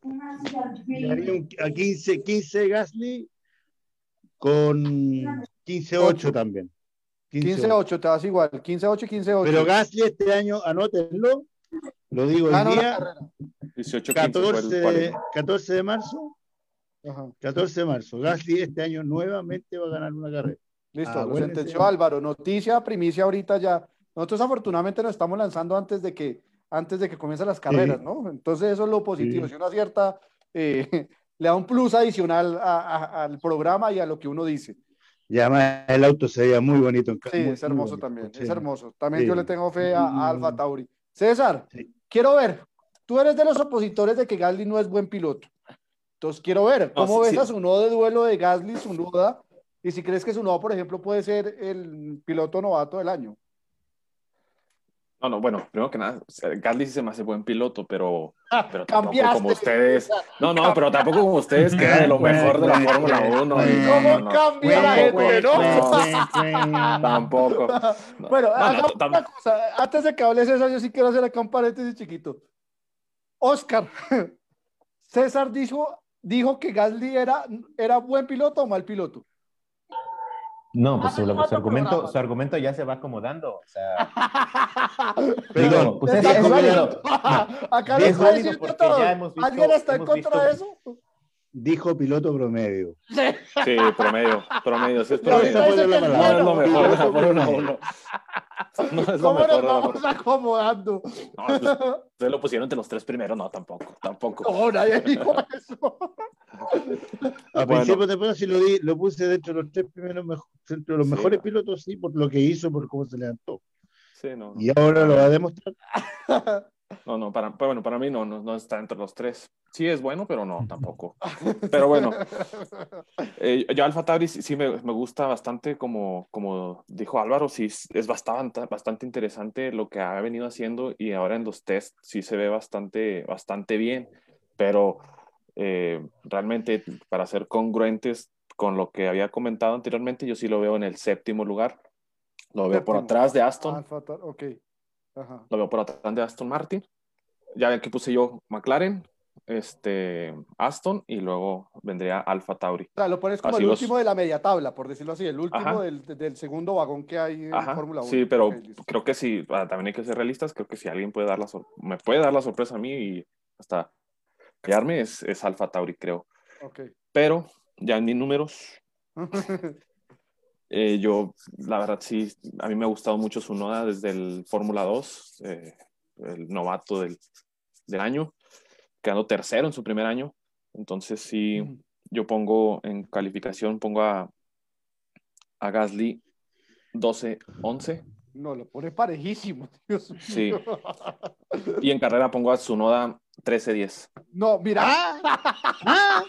un- a 15, 15 Gasly con 15-8 también. 15-8, te vas igual. 15-8 y 15-8. Pero Gasly este año, anótenlo, lo digo hoy Gana una día, carrera. 18 15 14 fue el de, cual- 14 de marzo, Ajá. 14 de marzo. Gasly este año nuevamente va a ganar una carrera. Listo, Ah, lo bueno, sentenció. Álvaro. Noticia, primicia ahorita ya. Nosotros afortunadamente nos estamos lanzando antes de que, antes de que comiencen las carreras, Sí. ¿no? Entonces eso es lo positivo. Sí. Si uno acierta, eh, le da un plus adicional a- a- al programa y a lo que uno dice. Y además el auto se veía muy bonito. Sí, muy- es hermoso bonito, también, sí. es hermoso. También Sí. yo le tengo fe a, a Alfa Mm. Tauri. César, Sí. quiero ver, tú eres de los opositores de que Gasly no es buen piloto. Entonces quiero ver, No, ¿cómo sí, ves sí. a su nodo de duelo de Gasly, su noda? Y si crees que su nodo, por ejemplo, puede ser el piloto novato del año. No, no, bueno, primero que nada, Gasly sí se me hace buen piloto, pero, Ah, pero tampoco cambiaste, como ustedes. No, no, pero tampoco como ustedes, que era de lo mejor de la Fórmula 1. ¿Cómo cambia la gente, no? Tampoco. No, Bueno, no, no, hagamos tam- una cosa. Antes de que hables eso, yo sí quiero hacer acá un paréntesis chiquito. Oscar, César dijo, dijo que Gasly era, era buen piloto o mal piloto. No, pues su, su argumento, su argumento ya se va acomodando. O sea, Perdón, digo, pues Está es, es válido. Acá lo Es está válido diciendo porque todo. ya hemos visto- ¿Alguien está en contra de eso? Dijo piloto promedio. Sí, promedio, promedio, sí es promedio. No es lo mejor de la Fórmula 1. No es lo ¿Cómo mejor vamos acomodando? No, pues, Ustedes lo pusieron entre los tres primeros, no, tampoco, tampoco. No, nadie dijo eso. A Bueno. principio de temporada sí lo, di, lo puse dentro de los tres primeros, de los Sí. mejores pilotos, sí, por lo que hizo, por cómo se levantó. Sí, no. Y ahora lo va a demostrar. No, no, para, bueno, para mí no, no, no está entre los tres. Sí es bueno, pero no, tampoco. Pero bueno, eh, yo Alfa Tauri sí, sí me, me gusta bastante, como, como dijo Álvaro, sí es bastante, bastante interesante lo que ha venido haciendo y ahora en los test sí se ve bastante, bastante bien, pero eh, realmente para ser congruentes con lo que había comentado anteriormente, yo sí lo veo en el séptimo lugar. Lo veo por atrás de Aston. Alfa Tauri, ok. Ajá. Lo veo por atrás de Aston Martin. Ya ven que puse yo McLaren, este, Aston y luego vendría Alfa Tauri. O sea, lo pones como Así el los- último de la media tabla, por decirlo así, el último del, del segundo vagón que hay en Ajá, Fórmula 1. sí, pero Ok, listo. creo que sí, ah, también hay que ser realistas. Creo que si alguien puede dar la sor- me puede dar la sorpresa a mí y hasta quedarme es, es Alfa Tauri, creo. Ok. Pero ya en mis números, eh, yo, la verdad, sí, a mí me ha gustado mucho su noda desde el Fórmula 2, eh, el novato del, del año, quedando tercero en su primer año. Entonces, sí, yo pongo en calificación, pongo a, a Gasly 12-11 No, lo pone parejísimo. Dios mío. Sí. y en carrera pongo a Tsunoda 13-10. No, mira. Ah,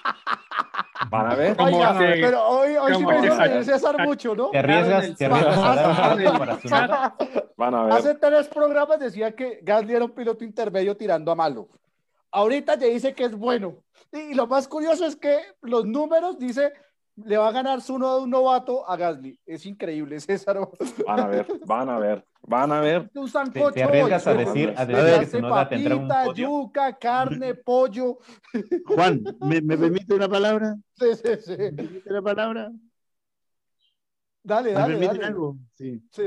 Van a ver. ¿Cómo Oiga, hace- pero hoy, hoy sí me César mucho, ¿no? Te arriesgas, te arriesgas. Van a ver. Hace tres programas decía que Gasly era un piloto intermedio tirando a malo. Ahorita ya dice que es bueno. Y lo más curioso es que los números dice le va a ganar su uno de un novato a Gasly. Es increíble, César. Van a ver. Van a ver. Van a ver. Un Te, sancocho te arriesgas a decir, a decir ver. que un Papita, podio. yuca, carne, pollo. Juan, ¿me, me permite una palabra? Sí, sí, sí. ¿Me permite una palabra? Dale, ¿Me dale, permiten dale. algo? Sí. Sí.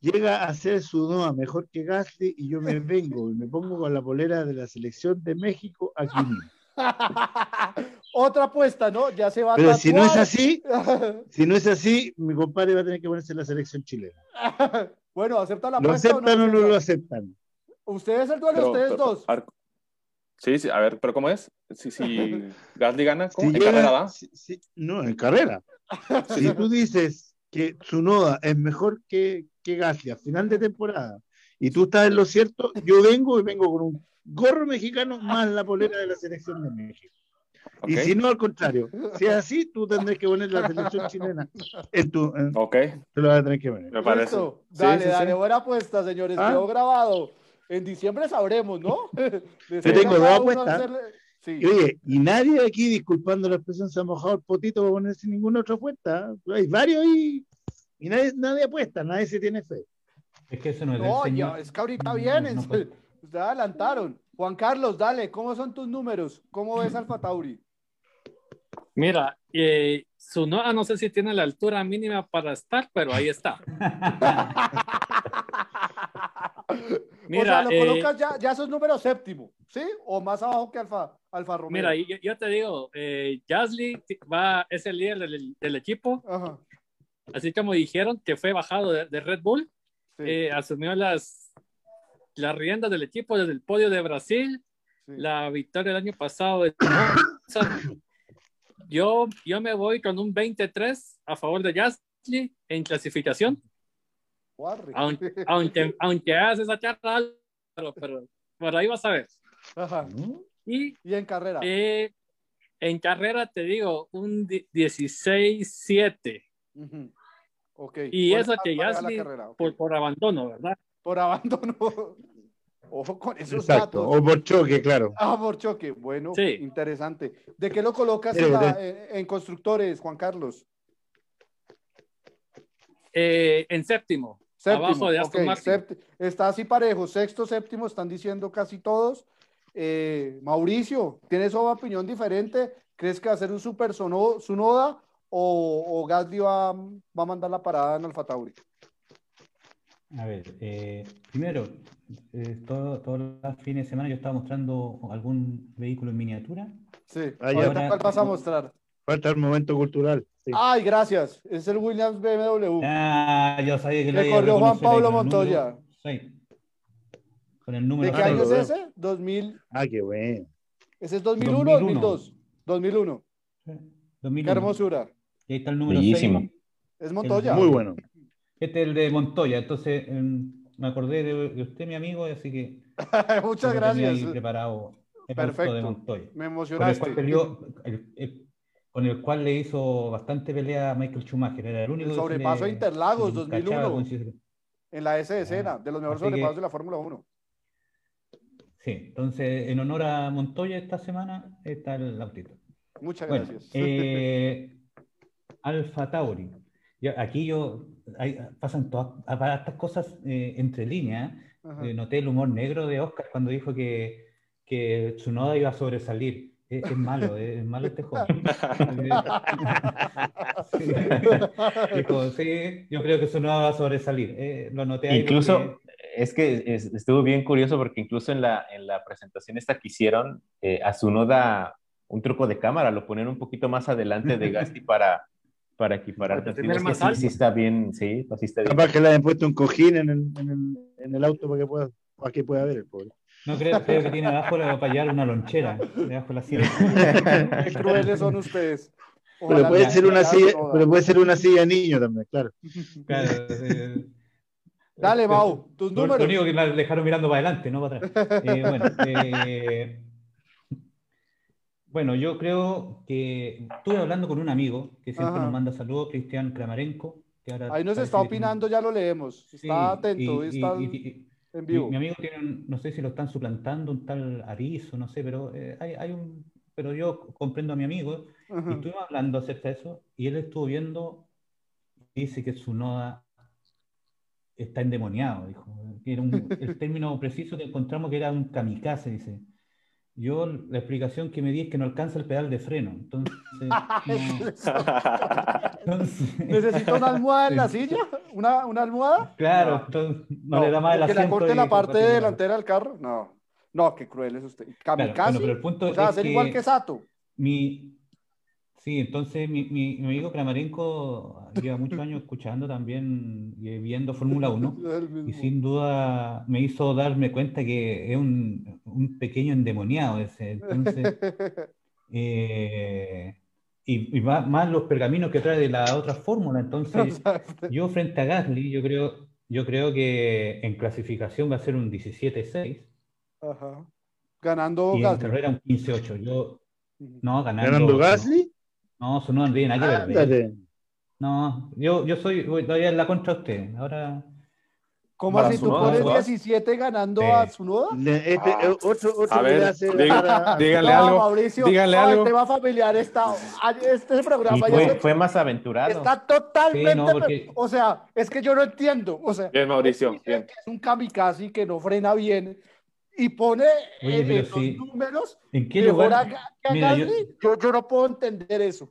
Llega a ser su Noa mejor que Gasly y yo me vengo y me pongo con la polera de la selección de México aquí mismo. Otra apuesta, ¿no? Ya se va a Pero si no es así, si no es así, mi compadre va a tener que ponerse en la selección chilena. bueno, ¿acepta la ¿Lo apuesta o no? aceptan o no lo acepta? aceptan? Ustedes el duelo, Pero- ustedes pero- dos. Sí, sí, a ver, pero ¿cómo es? Si, si Gasly gana, ¿cómo? Si en llega- carrera va. si- si- no, en carrera. Si tú dices que Tsunoda es mejor que, que Gasly a final de temporada y tú estás en lo cierto, yo vengo y vengo con un gorro mexicano más la polera de la selección de México. Y si no, al contrario, si es así, tú tendrás que poner la selección chilena. En tu, en- Ok, te lo vas a tener que poner. me parece. Listo. Dale, sí, dale, sí. buena apuesta, señores. Ah. Quedó grabado. En diciembre sabremos, ¿no? Yo tengo dos apuestas. Sí. Y oye, y nadie aquí, disculpando la expresión, se ha mojado el potito para ponerse ninguna otra apuesta. Hay varios ahí y nadie, nadie apuesta, nadie se tiene fe. Es que eso no es No, del ya, señor. es que ahorita No, vienen. no puede. se adelantaron. Juan Carlos, dale, ¿cómo son tus números? ¿Cómo ves Alfa Tauri? Mira, eh, su no, no sé si tiene la altura mínima para estar, pero ahí está. Mira, o sea, lo eh, colocas ya, ya esos números séptimo, ¿sí? O más abajo que Alfa, Alfa Romeo. Mira, yo, yo te digo, eh, Gasly va, es el líder del, del equipo, Ajá, así como dijeron que fue bajado de, de Red Bull, sí, eh, asumió las, las riendas del equipo desde el podio de Brasil, sí. la victoria del año pasado de. Yo, yo me voy con un 23 a favor de Gasly en clasificación. Aunque, aunque, aunque hagas esa charla, pero, pero por ahí vas a ver. Ajá. Y Y en carrera. eh, en carrera te digo un di- 16-7. Ujú. Ok. Y eso esa- que carrera, ok. por, por abandono, ¿verdad? Por abandono. Ojo con esos Exacto. datos. O por choque, claro. Ah, por choque. Bueno, Sí. interesante. ¿De qué lo colocas Mire, en, la- mire. en- en constructores, Juan Carlos? Eh, en séptimo, Séptimo. abajo de Aston ok, Martin. sept- Está así parejo. Sexto, séptimo, están diciendo casi todos. Eh, Mauricio, ¿tienes una opinión diferente? ¿Crees que va a ser un super Sunoda o, o Gasly va, va a mandar la parada en Alfa Tauri? A ver, eh, primero, eh, todo- todos los fines de semana yo estaba mostrando algún vehículo en miniatura. Sí. Ah, ¿Cuál vas a mostrar? Falta el momento cultural. Sí. Ay, gracias. Es el Williams BMW. Ah, yo sabía que lo Que iba a corrió Juan Pablo el Montoya. seis. Con el número ¿De qué año es ese? 2000. Ah, qué bueno. ¿Ese es 2001 o 2001. 2002? 2001. 2001. Qué hermosura. Y ahí está el número Bellísimo. 6. Es Montoya. Muy bueno. Este es el de Montoya. Entonces, em, me acordé de, de usted, mi amigo, así que Muchas tenía ahí gracias. preparado el Perfecto. de Montoya. Me Con el emocionaste. cual peleó, el- el- con el cual le hizo bastante pelea a Michael Schumacher. Era el único El sobrepaso le- a Interlagos, se le 2001. encachaba con ese- En la S escena, de los mejores Así que- sobrepasos de la Fórmula 1. Sí, entonces en honor a Montoya esta semana está el autito. Muchas Bueno, gracias. eh, Alfa Tauri. Yo- aquí yo hay- pasan todas estas cosas eh, entre líneas. Eh, noté el humor negro de Oscar cuando dijo que, que Tsunoda iba a sobresalir. Es, es malo, es, malo este joven. Dijo, sí, yo creo que Tsunoda va a sobresalir. Eh, lo noté ahí Incluso, porque- es que es- estuvo bien curioso porque incluso en la, en la presentación esta que hicieron, eh, a Tsunoda un truco de cámara, lo ponen un poquito más adelante de Gasti para, para equiparar. Para tener más sí, alto. sí está bien, sí, así está bien. Capaz que le hayan puesto un cojín en el, en el, en el auto para que pueda, para que pueda ver el pobre. No creo, creo que tiene abajo la, para llevar una lonchera, debajo de la silla. Qué crueles son ustedes. Pero puede ser una silla, pero puede ser una silla niño también, claro. Claro, eh, Dale, eh, Mau, tus Lo, lo números. único que me dejaron mirando para adelante, no para atrás. Eh, bueno, eh, bueno, yo creo que estuve hablando con un amigo que siempre Ajá. nos manda saludos, Cristian Kramarenko. Que ahora Ahí nos está opinando, ya lo leemos. Sí, Está atento, y- está y- y- en mi, vivo. mi amigo tiene, un- no sé si lo están suplantando, un tal Arizo, no sé, pero eh, hay, hay un, pero yo comprendo a mi amigo y Ajá. estuvimos hablando acerca de eso y él estuvo viendo, dice que su noda está endemoniado, dijo. Que era un- el término preciso que encontramos que era un kamikaze, dice. Yo la explicación que me di es que no alcanza el pedal de freno. Entonces, no- entonces- ¿Necesito una almohada en la silla? ¿Una, una almohada? claro, entonces no, le da más el Que le asiento corte la parte delantera del carro. No. No, qué cruel es usted. Kamikaze. bueno, pero el punto o sea, es que- igual que Sato. Mi, sí, entonces mi, mi, mi amigo Kramarenko lleva muchos años escuchando también y viendo Fórmula 1 El y sin duda me hizo darme cuenta que es un, un pequeño endemoniado ese. Entonces, eh, y, y más, más los pergaminos que trae de la otra fórmula. Entonces, yo frente a Gasly, yo creo, yo creo que en clasificación va a ser un 17-6 Ajá. Ganando y en Gasly. carrera un 15-8. Yo, no, ganando. ¿Ganando Gasly? No, eso no tiene nada que ver. Ándale. No, yo, yo soy voy todavía en la contra de usted. Ahora, ¿Cómo así tú pones Tsunoda. 17 ganando Sí. a Tsunoda? Le- este, Ah. otro, otro A ver, hace a- díganle no, algo. Mauricio, díganle no, algo. el tema familiar está. Este programa Y ya fue, se- fue más aventurado. está totalmente. Sí, no, porque- O sea, es que yo no entiendo. O sea, Bien, Mauricio, bien. que es un kamikaze que no frena bien y pone Oye, los números ¿en qué mejor lugar? a, que a Mira, yo-. Yo, yo no puedo entender eso.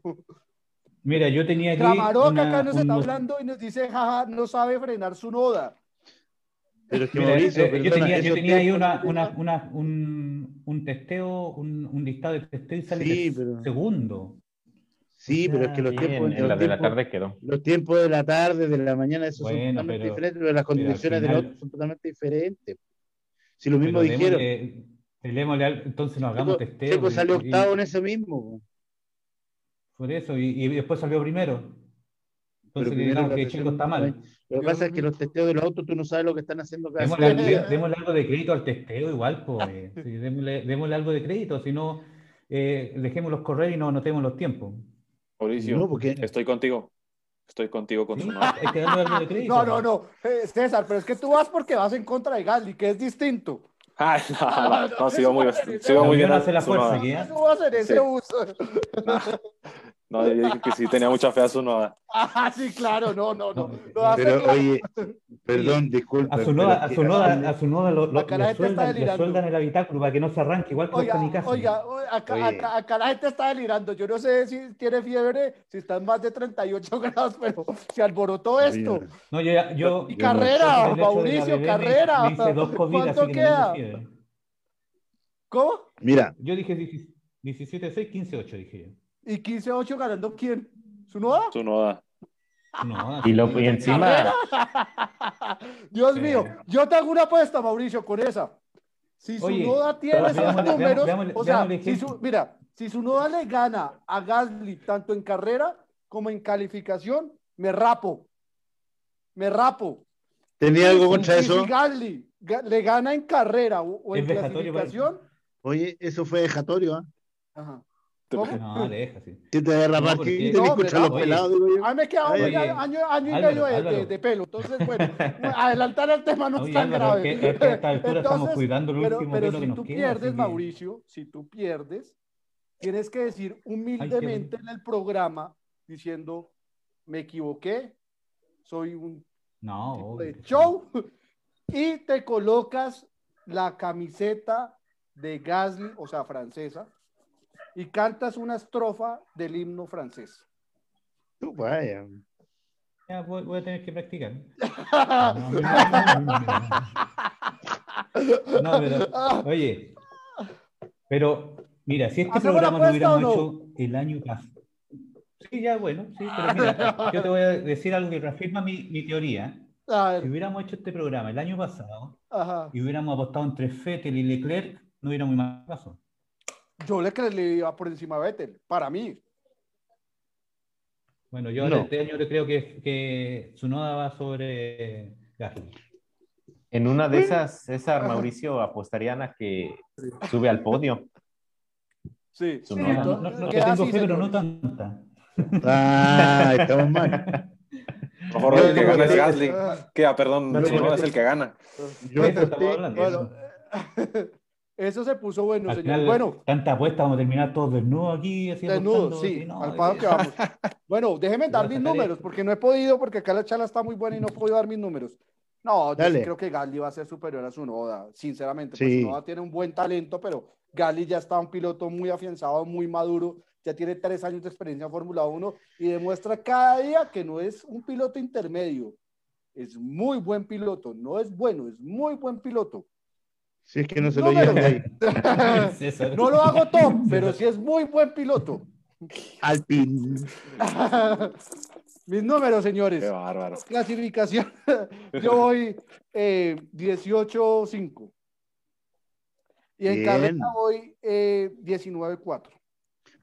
Mira, yo tenía aquí. Cramaroca una- acá nos está hablando y nos dice, jaja, no sabe frenar su noda. Pero es que Mira, Mauricio, eh, yo tenía, yo tenía ahí una, que una, una- un, un testeo, un, un listado de testeo y sale Sí, el pero- segundo. Sí, pero es que los tiempos, en, los la de la tiempos- tarde quedó. los tiempos de la tarde, de la mañana, esos son totalmente pero- diferentes, pero las condiciones del otro son totalmente diferentes. Si lo mismo Pero dijeron, démosle- démosle al- entonces no hagamos Checo, testeo. Checo salió y- octavo en eso mismo. po. Por eso, y, y después salió primero. Entonces, primero digamos que Checo está mal. Lo que pasa es que los testeos de los autos tú no sabes lo que están haciendo cada Démosle, día. démosle algo de crédito al testeo igual, pues. Sí, démosle, démosle algo de crédito, si no, eh, dejémoslos correr y no anotemos los tiempos. Mauricio, No, porque estoy contigo. Estoy contigo con Sí, su. No, no, no. Eh, César, pero es que tú vas porque vas en contra de Gasly, que es distinto. Ay, no, no, no, sigo muy, sigo muy bien. hace la su fuerza, noda. ¿qué? ¿Cómo va a hacer ese Sí. uso? No, yo dije que sí tenía mucha fe a su noda. Ah, sí, claro, no, no, no. Lo Pero claro. oye, perdón, disculpa. A su noda, a que- su noda, a su noda lo, lo- Acá la le, gente está sueldan, le delirando. sueldan el habitáculo para que no se arranque, igual que Oiga, kamikazes. oiga, o- acá, Oye. acá, acá la gente está delirando. Yo no sé si tiene fiebre, si está en más de 38 grados, pero se alborotó esto. No, yo, yo, Y yo- carrera, Mauricio, me- carrera. Me hice dos COVID, ¿Cuánto que no queda? ¿Cómo? Mira, Yo dije 17-6, 15-8, dije yo. ¿Y 15-8 ganando quién? ¿Su noda? Su noda. No, Y, lo, y encima, Dios Sí. mío, yo te hago una apuesta, Mauricio, con esa. Si su noda tiene esos veámosle- números, veámosle- o sea, veámosle si su, mira, si su noda le gana a Gasly tanto en carrera como en calificación, me rapo. Me rapo. ¿tenía algo contra Y eso? Si Gasly ga- le gana en carrera o, o en clasificación, Oye, eso fue dejatorio, ¿ah? ajá. ¿Cómo? No, deja, sí. ¿Qué te agarra No, No, te escuchan los oye. pelados, digo? A mí me queda Oye, un año, año, y Álvaro, medio de, Álvaro. de- de pelo. Entonces, bueno, adelantar el tema no es tan Álvaro, grave. es que- es que a esta altura estamos Entonces, cuidando el pero, último pero pelo que si nos tú queda, pierdes, que- Mauricio, si tú pierdes, tienes que decir humildemente en el programa diciendo, me equivoqué, soy un No, tipo de show, y te colocas la camiseta de Gasly, o sea, francesa, y cantas una estrofa del himno francés. Tú, vaya. Ya, voy, voy a tener que practicar. No, pero, oye, pero mira, si este ¿Hacemos la programa lo hubiéramos no? hecho el año pasado. Sí, ya, bueno, sí, pero mira, yo te voy a decir algo que reafirma mi, mi teoría. Si hubiéramos hecho este programa el año pasado ajá. y hubiéramos apostado entre Fettel y Leclerc, no hubiéramos más caso. Yo le creo le iba por encima a Vettel, para mí. Bueno, yo No. este año creo que, que Tsunoda va sobre Gasly. en una de esas, César, Mauricio, apostarían a que sube al podio. Sí, sí, No, no, no, queda tengo fe, pero no tanta. Ah, estamos mal. Mejor el que gana es que- Gasly. Que, ah, perdón, No, es el que gana. Yo hablando. Bueno, eso se puso bueno, Al señor. final, Bueno, tanta apuesta, vamos a terminar todos desnudos aquí. Así desnudo, apostando, sí, no, al paso que- vamos. Bueno, déjeme dar mis números, porque no he podido, porque acá la charla está muy buena y no he podido dar mis números. No, yo sí creo que Gasly va a ser superior a su Noda, sinceramente. Pues Sí. su Noda tiene un buen talento, pero Gasly ya está un piloto muy afianzado, muy maduro, ya tiene tres años de experiencia en Fórmula 1 y demuestra cada día que no es un piloto intermedio, es muy buen piloto, no es bueno, es muy buen piloto. Si es que no se lo llevan de ahí. César. No lo hago top, pero sí es muy buen piloto. Alpin. Mis números, señores. Qué bárbaro. Clasificación. Yo voy eh, 18-5. Y en Bien. carrera voy eh, 19-4.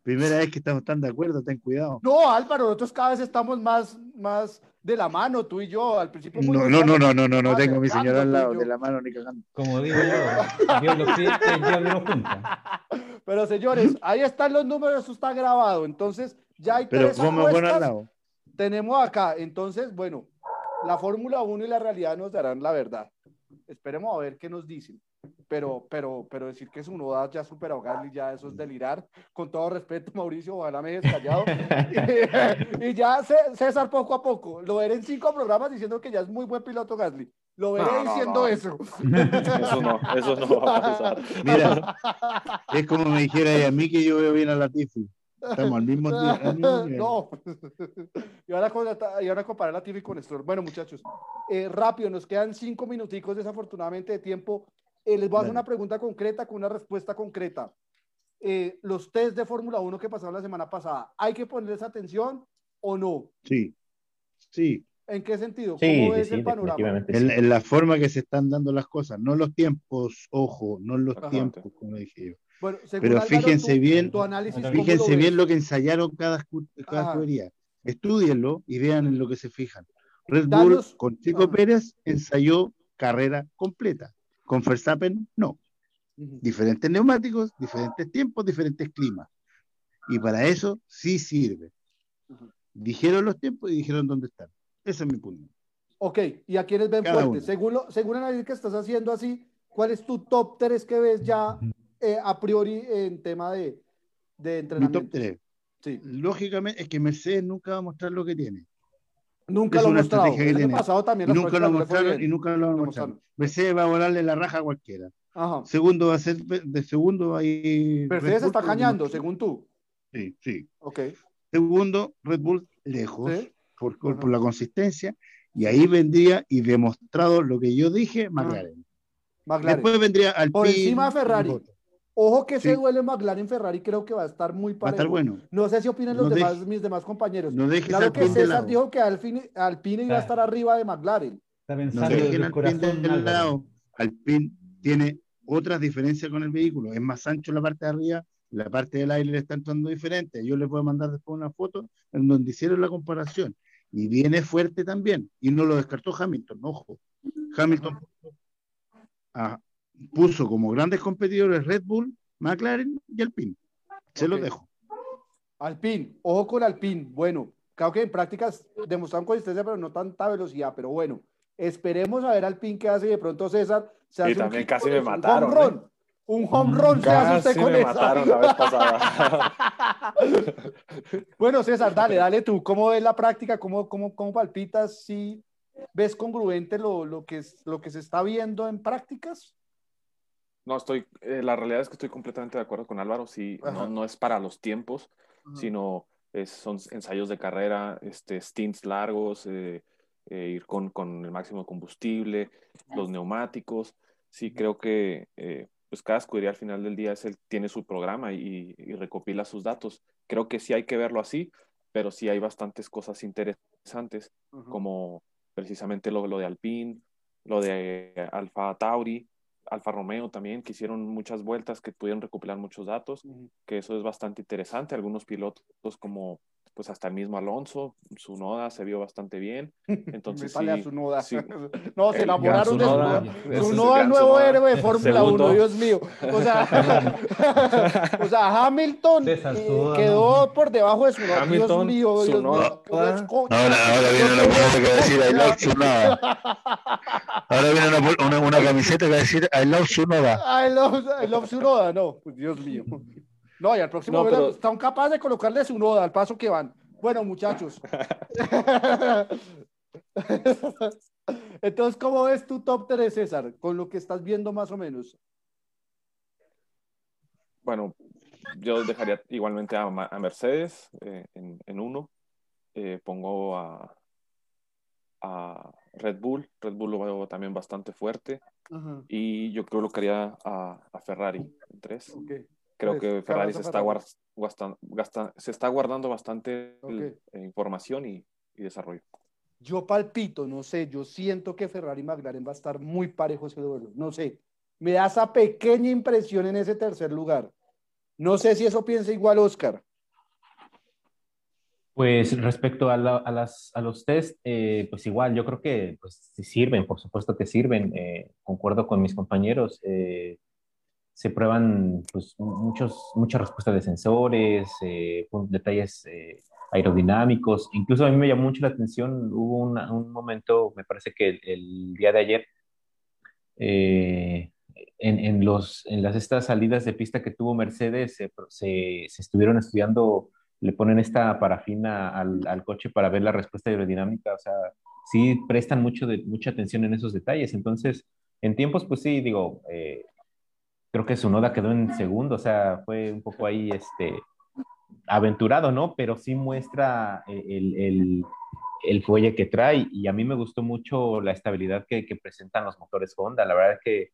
Primera vez que estamos tan de acuerdo, ten cuidado. No, Álvaro, nosotros cada vez estamos más, más de la mano, tú y yo. Al principio. No, no, no, no, no, no, no tengo a mi señora al lado yo. de la mano ni cagando. Como digo yo, Dios los el diablo los junta. Pero señores, ahí están los números, eso está grabado. Entonces, ya hay Pero tres ponme bueno al lado. tenemos acá. Entonces, bueno, la Fórmula 1 y la realidad nos darán la verdad. Esperemos a ver qué nos dicen. Pero, pero, pero decir que su noda ya superó a Gasly, ya eso es delirar. Con todo respeto, Mauricio, ojalá me dejes callado. y, y ya Cé- César poco a poco. Lo veré en cinco programas diciendo que ya es muy buen piloto Gasly. Lo veré No, diciendo no. eso. Eso no, eso no va a pasar. Mira, es como me dijera a mí que yo veo bien a Latifi. Estamos al mismo tiempo. no. y ahora, y ahora comparar la TV con Stroll. Bueno, muchachos, eh, rápido, nos quedan cinco minuticos desafortunadamente de tiempo. Eh, les voy a hacer una pregunta concreta con una respuesta concreta. Eh, los test de Fórmula 1 que pasaron la semana pasada, ¿hay que ponerles atención o no? Sí, sí. ¿En qué sentido? Sí, ¿Cómo sí, ves sí, el panorama? En, sí. en la forma que se están dando las cosas, no los tiempos, ojo, no los Ajá. tiempos, como dije yo. Bueno, según Pero Álvaro, fíjense tu- bien, tu análisis, ¿cómo Fíjense lo bien ves? lo que ensayaron cada, cada escudería. Estudienlo y vean en lo que se fijan. Red Bull Danos- con Chico Ajá. Pérez ensayó carrera completa. Con Verstappen no. Diferentes neumáticos, diferentes tiempos, diferentes climas. Y para eso sí sirve. Dijeron los tiempos y dijeron dónde están. Ese es mi punto. Ok, ¿y a quiénes ven Cada uno. Según, lo, según el análisis que estás haciendo así, ¿cuál es tu top 3 que ves ya eh, a priori en tema de, de Mi entrenamiento? top 3. Sí. Lógicamente es que Mercedes nunca va a mostrar lo que tiene. Nunca Es lo una mostrado. estrategia que El año tiene. pasado también Y las nunca lo mostraron y nunca lo Lo mostrar. mostraron. Mercedes va a volarle la raja a cualquiera. Ajá. Segundo va a ser de segundo ahí. Mercedes Bull está cañando, según tú. Sí, sí. Ok. Segundo, Red Bull lejos Sí. por, por, la consistencia. Y ahí vendría y demostrado lo que yo dije, McLaren. McLaren. Después vendría Alpine. Por encima de Ferrari. Ojo que Sí. ese duelo McLaren Ferrari creo que va a estar muy Va a parejo. estar bueno. No sé si opinan los No demás, deje- mis demás compañeros. No dejes Claro que César lado. dijo que Alpine, Alpine iba a estar arriba de McLaren. Está No pensando dejen al el Alpine corazón, del lado. Alpine tiene otras diferencias con el vehículo. Es más ancho la parte de arriba, la parte del aire le está entrando diferente. Yo les voy a mandar después una foto en donde hicieron la comparación. Y viene fuerte también. Y no lo descartó Hamilton, ojo. Hamilton ah, puso como grandes competidores Red Bull, McLaren y Alpine. Se los Ok. dejo. Alpine, ojo con Alpine. Bueno, creo que en prácticas demostraron consistencia, pero no tanta velocidad. Pero bueno, esperemos a ver Alpine qué hace. y De pronto César se hace Y también hit casi con me mataron, Un home run. Un home run se hace usted con me esa. mataron la vez pasada. bueno, César, dale, dale tú. ¿Cómo ves la práctica? ¿Cómo, cómo, cómo palpitas? ¿Si ves congruente lo, lo, que es, lo que se está viendo en prácticas? No, estoy, eh, la realidad es que estoy completamente de acuerdo con Álvaro. Sí, Ajá. no, no es para los tiempos, Ajá. sino es- son ensayos de carrera, este, stints largos, eh, eh, ir con, con el máximo de combustible, los neumáticos. Sí, creo que eh, pues cada escudería al final del día es el, tiene su programa y, y recopila sus datos. Creo que sí hay que verlo así, pero sí hay bastantes cosas interesantes, Ajá. como precisamente lo, lo de Alpine, lo de Alfa Tauri, Alfa Romeo también, que hicieron muchas vueltas, que pudieron recopilar muchos datos, que eso es bastante interesante. Algunos pilotos como pues hasta el mismo Alonso, su noda se vio bastante bien. Entonces a su noda. sí. No, se El enamoraron de su noda. Su el noda, nuevo héroe de Fórmula 1, Segundo. Dios mío. O sea, o sea Hamilton eh, quedó por debajo de su noda. Dios Hamilton, mío, Dios mío. Tsunoda. Dios mío. Ahora, ahora viene una muchacha que va a decir I love Tsunoda. Ahora viene una, una, una camiseta que va a decir I love Tsunoda. I love, I love su noda, no, pues, Dios mío. No, y al próximo No, verano pero- están capaces de colocarle su noda al paso que van. Bueno, muchachos. Entonces, ¿cómo ves tu top 3, César? Con lo que estás viendo más o menos. Bueno, yo dejaría igualmente a, Mercedes eh, en, en uno. Eh, pongo a, a Red Bull. Red Bull lo veo también bastante fuerte. Y yo creo que haría a, a Ferrari en tres. ok. Creo Tres, que Ferrari se está, Ferrari. guar- guastan- gasta- se está guardando bastante Ok. eh, información y, y desarrollo. Yo palpito, no sé, yo siento que Ferrari y McLaren va a estar muy parejo ese duelo. No sé, me da esa pequeña impresión en ese tercer lugar. No sé si eso piensa igual Oscar. Pues respecto a, la- a las, a los test, eh, pues igual, yo creo que pues, sí sirven, por supuesto que sirven. eh, concuerdo con mis compañeros. eh, se prueban pues, muchos, muchas respuestas de sensores, eh, detalles eh, aerodinámicos. Incluso a mí me llamó mucho la atención, hubo una- un momento, me parece que el, día de ayer, eh, en, en los, en las estas salidas de pista que tuvo Mercedes, se, se- se estuvieron estudiando, le ponen esta parafina al, al coche para ver la respuesta aerodinámica, o sea, sí prestan mucho de, mucha atención en esos detalles. Entonces, en tiempos, pues sí, digo, creo que su noda quedó en segundo, o sea, fue un poco ahí, este, aventurado, ¿no? Pero sí muestra el, el, el fuelle que trae y a mí me gustó mucho la estabilidad que, que presentan los motores Honda. La verdad es que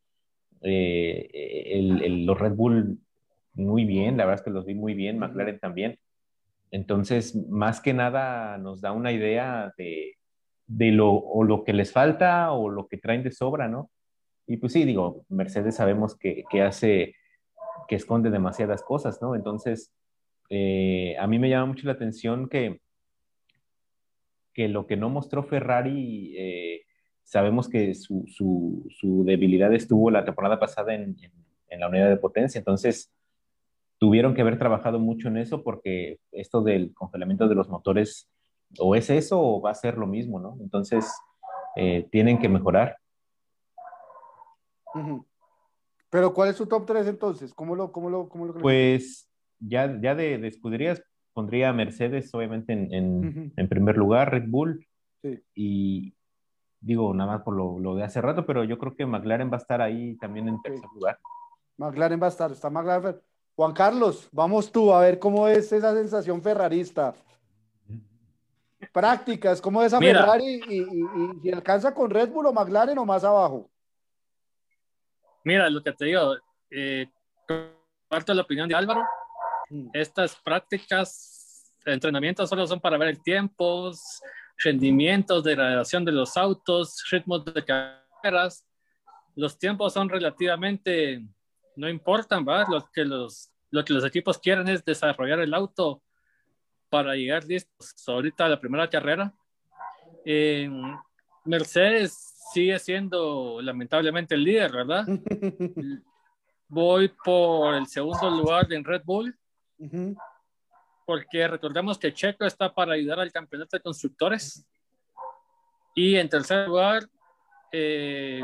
eh, el, el, los Red Bull muy bien, la verdad es que los vi muy bien, McLaren también. Entonces, más que nada nos da una idea de, de lo, o lo que les falta o lo que traen de sobra, ¿no? Y pues sí, digo, Mercedes sabemos que, que hace, que esconde demasiadas cosas, ¿no? Entonces, eh, a mí me llama mucho la atención que, que lo que no mostró Ferrari, eh, sabemos que su, su, debilidad estuvo la temporada pasada en, en, en, la unidad de potencia, entonces tuvieron que haber trabajado mucho en eso porque esto del congelamiento de los motores o es eso o va a ser lo mismo, ¿no? Entonces, eh, tienen que mejorar. Uh -huh. Pero ¿cuál es su top 3 entonces? ¿Cómo lo, cómo lo, cómo lo Pues ya, ya de, de, escuderías pondría a Mercedes obviamente en, en, uh -huh. en, primer lugar, Red Bull. Sí. Y digo, nada más por lo, lo, de hace rato, pero yo creo que McLaren va a estar ahí también en tercer sí. lugar. McLaren va a estar, está McLaren. Juan Carlos, vamos tú a ver cómo es esa sensación ferrarista prácticas, ¿cómo es a Mira, Ferrari y, y, y, alcanza con Red Bull o McLaren o más abajo? Mira, lo que te digo, eh, comparto la opinión de Álvaro. Mm. Estas prácticas, entrenamientos solo son para ver el tiempo, rendimientos, degradación de los autos, ritmos de carreras. Los tiempos son relativamente, no importan, ¿verdad? Lo que los, lo que los equipos quieren es desarrollar el auto para llegar listos ahorita a la primera carrera. Eh, Mercedes sigue siendo lamentablemente el líder, ¿verdad? Voy por el segundo lugar en Red Bull, uh -huh. porque recordemos que Checo está para ayudar al campeonato de constructores. Y en tercer lugar, eh,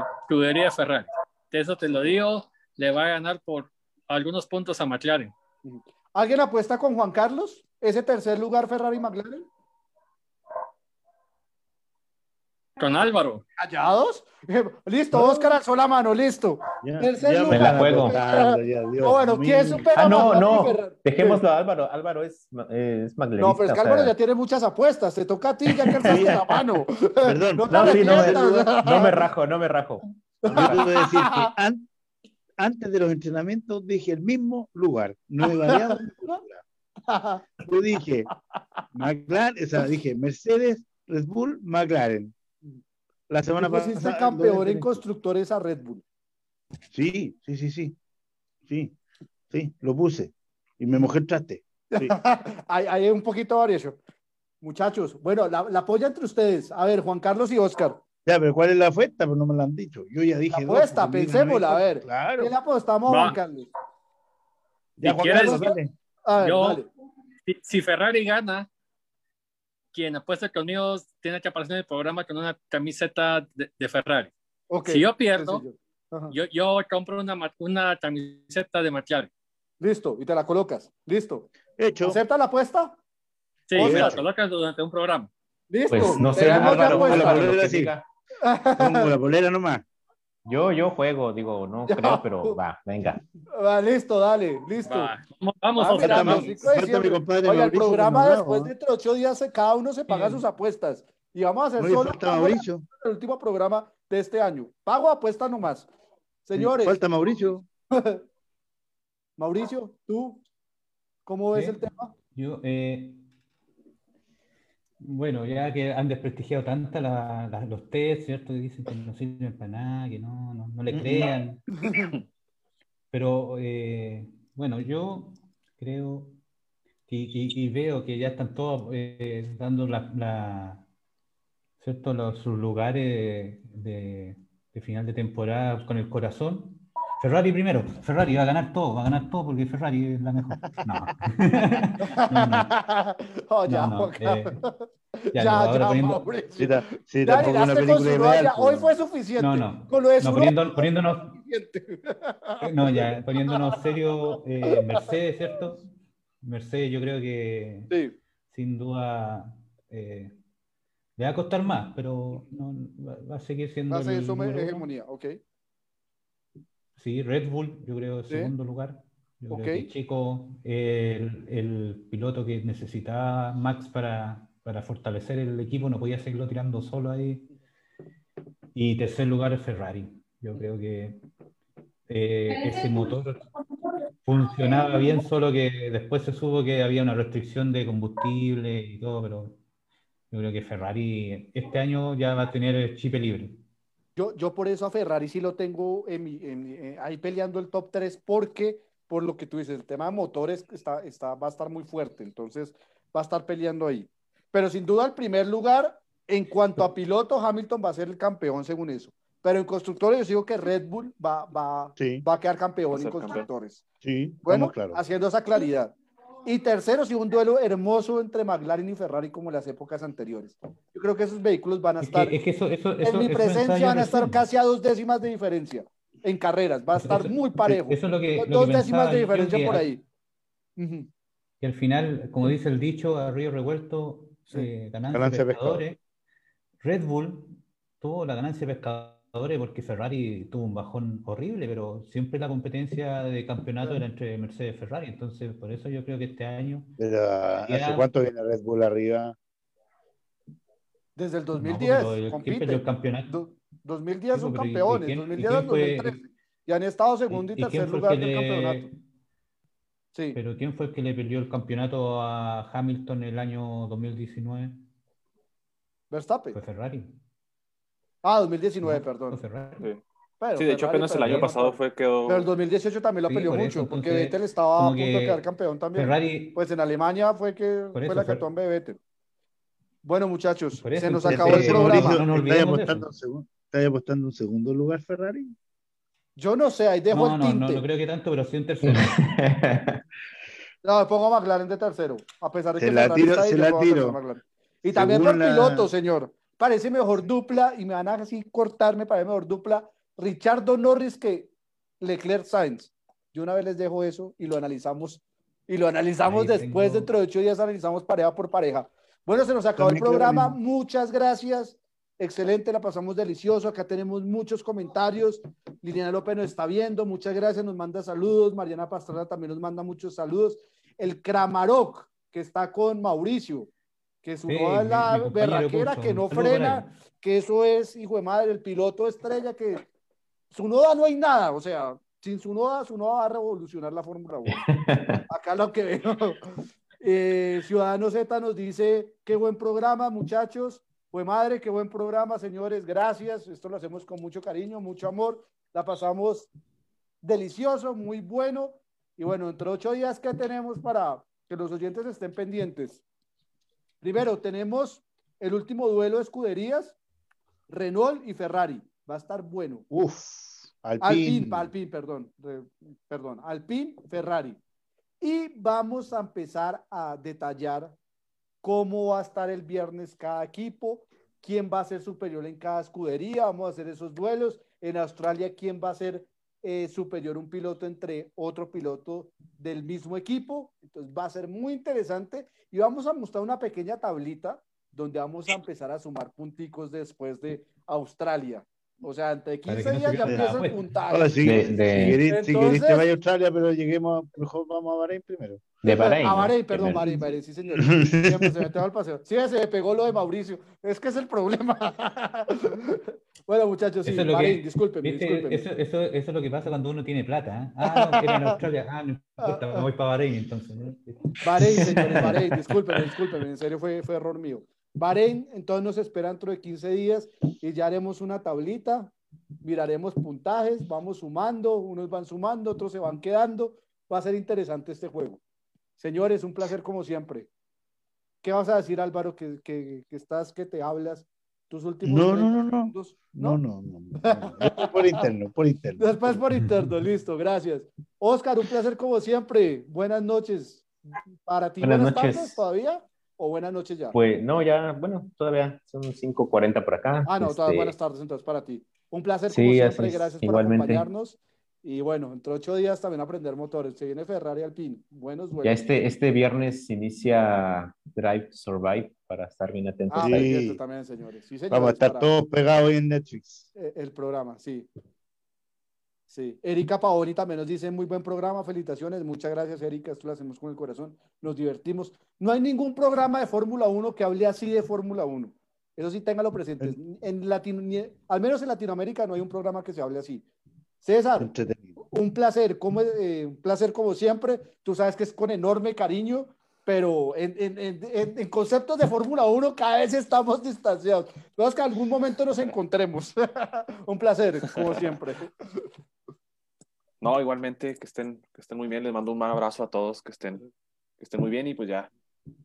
Ferrari. De eso te lo digo, le va a ganar por algunos puntos a McLaren. ¿Alguien apuesta con Juan Carlos? ese tercer lugar Ferrari McLaren? Con Álvaro. ¿Callados? Listo, Oscar alzó la mano, listo. Ya, ya. Me la juego. Oh, bueno, ¿quién supera ah, no, no, dejémoslo a Álvaro. Álvaro es, es No, pero es que Álvaro sea... ya tiene muchas apuestas. Te toca a ti, ya que alzaste la mano. Perdón. No, no, sí, no, me, no, me, rajo, no me rajo. Yo puedo decir que an, antes de los entrenamientos dije el mismo lugar. No he variado. Yo dije, McLaren, o sea, dije Mercedes, Red Bull, McLaren. La semana pasada. Fuiste campeón en constructores a Red Bull. Sí, sí, sí, sí. Sí, sí, lo puse. Y me mojé el traste. Sí. hay, hay, un poquito de variación. Muchachos, bueno, la, la, apoya entre ustedes. A ver, Juan Carlos y Oscar. Ya, pero ¿cuál es la apuesta? Pues no me lo han dicho. Yo ya dije. La apuesta, dos, pensémosla, a ver. Claro. ¿Qué le apostamos, Va. Juan Carlos? Ya, Juan Carlos, dale. A ver, yo, dale. Si, si Ferrari gana, quien apuesta conmigo tiene que aparecer en el programa con una camiseta de, de Ferrari. Okay. Si yo pierdo, yo, yo, compro una, una camiseta de McLaren. Listo, y te la colocas. Listo. Hecho. ¿Acepta la apuesta? Sí, me la colocas durante un programa. Listo. Pues no sé, Álvaro, a la bolera sí. Como la bolera nomás. Yo, yo juego, digo, no ya. creo, pero va, venga. Va, listo, dale, listo. Va. Vamos, ah, mira, vamos. Falta mi compadre Oye, el programa después ¿eh? de ocho días cada uno se paga sí. sus apuestas. Y vamos a hacer Oye, solo el último programa de este año. Pago apuesta nomás. Señores. Falta Mauricio. Mauricio, ¿tú cómo ves el tema? Yo, eh, bueno, ya que han desprestigiado tanto la, la, los test, ¿cierto? Que dicen que no sirven para nada, que no, no, no le crean. Pero eh, bueno, yo creo y, y, y, veo que ya están todos eh, dando la, la, ¿cierto? Los, sus lugares de, de, final de temporada con el corazón. Ferrari primero, Ferrari va a ganar todo, va a ganar todo porque Ferrari es la mejor. No. no, no. Oh, ya, no, no. Eh, ya, ya, ya, poniendo... sí, sí, tampoco una película ideal, ya, Hoy fue suficiente. No, no. Con lo de no poniendo, poniéndonos. no, ya, poniéndonos serio, eh, Mercedes, ¿cierto? Mercedes, yo creo que sí. sin duda eh, le va a costar más, pero no, va, va, a seguir siendo. Va a seguir su hegemonía, ok. Sí, Red Bull, yo creo, Sí. segundo lugar. Yo Ok. creo que Chico, el, el piloto que necesitaba Max para, para fortalecer el equipo, no podía seguirlo tirando solo ahí. Y tercer lugar es Ferrari. Yo creo que eh, ese motor funcionaba bien, solo que después se supo que había una restricción de combustible y todo, pero Yo creo que Ferrari este año ya va a tener el chip libre. Yo, yo por eso a Ferrari sí lo tengo en mi- en mi- eh, ahí peleando el top 3 porque por lo que tú dices, el tema de motores está, está, va a estar muy fuerte, entonces va a estar peleando ahí. Pero sin duda el primer lugar, en cuanto a piloto, Hamilton va a ser el campeón según eso. Pero en constructores yo digo que Red Bull va, va, Sí, va a quedar campeón Va a en ser campeón. constructores. sí, Bueno, claros. haciendo esa claridad. Y tercero, sí, un duelo hermoso entre McLaren y Ferrari como en las épocas anteriores. Yo creo que esos vehículos van a Es estar, que, es que eso, eso, en eso, mi eso presencia van a estar casi a dos décimas de diferencia en carreras. Va a estar Eso- muy parejo. Eso es lo que, lo que dos décimas pensaba, de diferencia que por ahí. Y al final, como dice el dicho, a río revuelto, Sí. eh, ganancia, Ganancia de pescador. pescadores. Red Bull tuvo la ganancia de pescadores porque Ferrari tuvo un bajón horrible, pero siempre la competencia de campeonato era entre Mercedes y Ferrari. Entonces, por eso yo creo que este año. Pero, ¿hace Ya. cuánto viene Red Bull arriba? Desde el No, 2010 pero el- ¿quién perdió el compiten. campeonato? Do- 2010 Sí, son pero ¿y- y campeones, quién- y 2010 quién al fue- 2013. Y han estado segundo y, ¿Y- tercer el lugar del le- campeonato. Sí. Pero ¿quién fue el que le perdió el campeonato a Hamilton el año 2019? Verstappen. Fue Ferrari. Ah, 2019, No, perdón. Sí. Pero Sí, de hecho apenas el año pasado fue quedó. Pero el 2018 también lo Sí, peleó por mucho, eso, porque Vettel estaba a punto de que quedar campeón también. Ferrari, Pues en Alemania fue que Por fue eso, la catombe de Vettel. Bueno, muchachos, eso, se nos acabó el programa. Mauricio- no nos ¿Estás olvidemos de apostando, un segundo, ¿estás apostando un segundo lugar, Ferrari? Yo no sé, ahí dejo no, el no, no, tinte. no creo que tanto, pero sí un tercero. No, pongo a McLaren de tercero, a pesar de Se que la tiro- está ahí, se la tiro. Y también por la- piloto, señor. Parece mejor dupla, y me van a así cortarme, parece mejor dupla. Richardo Norris que Leclerc Sainz. Yo una vez les dejo eso y lo analizamos. Y lo analizamos Ahí después, tengo- dentro de ocho días analizamos pareja por pareja. Bueno, se nos acabó el También programa. Muchas gracias. Excelente, la pasamos delicioso. Acá tenemos muchos comentarios. Liliana López nos está viendo. Muchas gracias, nos manda saludos. Mariana Pastrana también nos manda muchos saludos. El Kramarok, que está con Mauricio, que su Sí, noda es la mi berraquera que no frena, que eso es, hijo de madre, el piloto estrella que su noda no hay nada, o sea, sin su noda, su noda va a revolucionar la Fórmula 1. Acá lo que veo. Eh, Ciudadano Z nos dice, qué buen programa, muchachos. Fue madre, qué buen programa, señores. Gracias. Esto lo hacemos con mucho cariño, mucho amor. La pasamos delicioso, muy bueno. Y bueno, entre ocho días que tenemos para que los oyentes estén pendientes. Primero, tenemos el último duelo de escuderías, Renault y Ferrari. Va a estar bueno. Uf, Alpine, Alpine. Alpine, perdón, re- perdón, Alpine, Ferrari. Y vamos a empezar a detallar cómo va a estar el viernes cada equipo, quién va a ser superior en cada escudería, vamos a hacer esos duelos. En Australia, quién va a ser eh, superior un piloto entre otro piloto del mismo equipo. Entonces va a ser muy interesante y vamos a mostrar una pequeña tablita donde vamos a empezar a sumar punticos después de Australia. O sea, entre Para 15 que no días ya empieza el puntaje. Ahora, si, De- si de- queréis, si queréis Entonces- te vaya a Australia, pero lleguemos, mejor vamos a Bahrein primero. De Bahrein. A ¿no? Bahrein, perdón, Primero. Bahrein, Bahrein, sí, señor. Siempre se me te va el paseo. Sí, se me pegó lo de Mauricio. Es que es el problema. bueno, muchachos, sí, Bahrein, que- discúlpenme, ¿Viste? discúlpenme. Eso, eso, eso es lo que pasa cuando uno tiene plata. ¿eh? Ah, no, que era en Australia. Ah, no importa, me voy para Bahrein entonces. ¿no? Bahrein, señores, Bahrein, discúlpenme, discúlpenme, en serio fue, fue error mío. Bahrein, entonces nos espera dentro de 15 días y ya haremos una tablita, miraremos puntajes, vamos sumando, unos van sumando, otros se van quedando. Va a ser interesante este juego. Señores, un placer como siempre. ¿Qué vas a decir, Álvaro, que, que, que estás, que te hablas? Tus últimos No, 30 no, no, no. No, no, no. no, por interno, por interno. Después por interno, listo, gracias. Oscar, un placer como siempre. Buenas noches. Para ti, Buenas buenas, noches. tardes todavía o buenas noches ya. Pues no, ya, bueno, todavía son 5.40 por acá. ah, no, todas Este, buenas tardes entonces para ti. Un placer Sí, como así siempre, es, gracias igualmente. por acompañarnos. Y bueno, entre ocho días también aprender motores. Se viene Ferrari Alpine. Buenos vuelos. Ya este, este viernes inicia Drive Survive para estar bien atentos. Ah, Sí. también, señores. Sí, señores, Vamos a estar para- todos pegados ahí en Netflix. eh, el programa, sí. Sí, Erika Paoni también nos dice muy buen programa, felicitaciones, muchas gracias Erika, esto lo hacemos con el corazón, nos divertimos. No hay ningún programa de Fórmula 1 que hable así de Fórmula 1. Eso sí, téngalo presente. En Latino, al menos en Latinoamérica no hay un programa que se hable así. César, Entretenido. un placer, como, eh, un placer como siempre. Tú sabes que es con enorme cariño, pero en, en, en, conceptos de Fórmula 1 cada vez estamos distanciados. Esperamos que en algún momento nos encontremos. Un placer, como siempre. No, igualmente, que estén, que estén muy bien. Les mando un gran abrazo a todos, que estén, que estén muy bien y pues ya,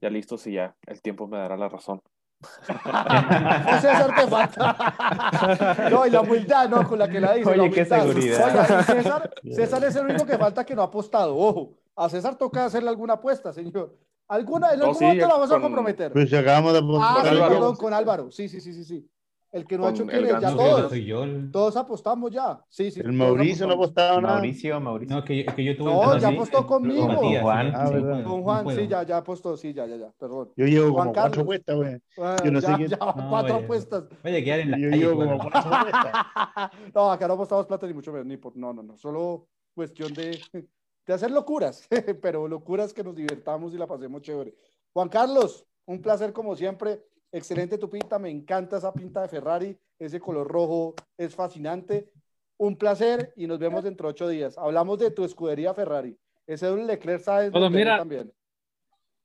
ya listos y ya el tiempo me dará la razón. O César te falta. No, y la humildad, ¿no? Con la que la dice. Oye, la qué seguridad. Oiga, y César, César es el único que falta que no ha apostado. Ojo, a César toca hacerle alguna apuesta, señor. Alguna, en No, algún sí, momento la vamos a comprometer. Pues acabamos de Ah, apostar. sí, Álvaro. perdón, con Álvaro. Sí, sí, sí, sí, sí. El que no ha hecho que ya No, Todos. todos, soy yo. el- todos apostamos ya. Sí, sí. El Mauricio no apostaba nada. Mauricio, Mauricio. No, que, que yo tuve No, ya así, apostó conmigo. con Juan. sí, Ah, sí, no Con Juan, puedo. sí, ya, ya apostó, sí, ya, ya, ya, perdón. Yo llevo Juan como cuatro Carlos. apuestas, güey. Ah, Yo no sé ya, quién- ya, No, cuatro vaya. apuestas. A quedar en la Yo llevo como cuatro apuestas. no, acá no apostamos plata ni mucho menos, ni por, no, no, no, solo cuestión de, de hacer locuras, pero locuras que nos divertamos y la pasemos chévere. Juan Carlos, un placer como siempre, excelente tu pinta, me encanta esa pinta de Ferrari, ese color rojo es fascinante, un placer y nos vemos dentro de ocho días. Hablamos de tu escudería Ferrari, ese es un Leclerc sabes Bueno, mira. también.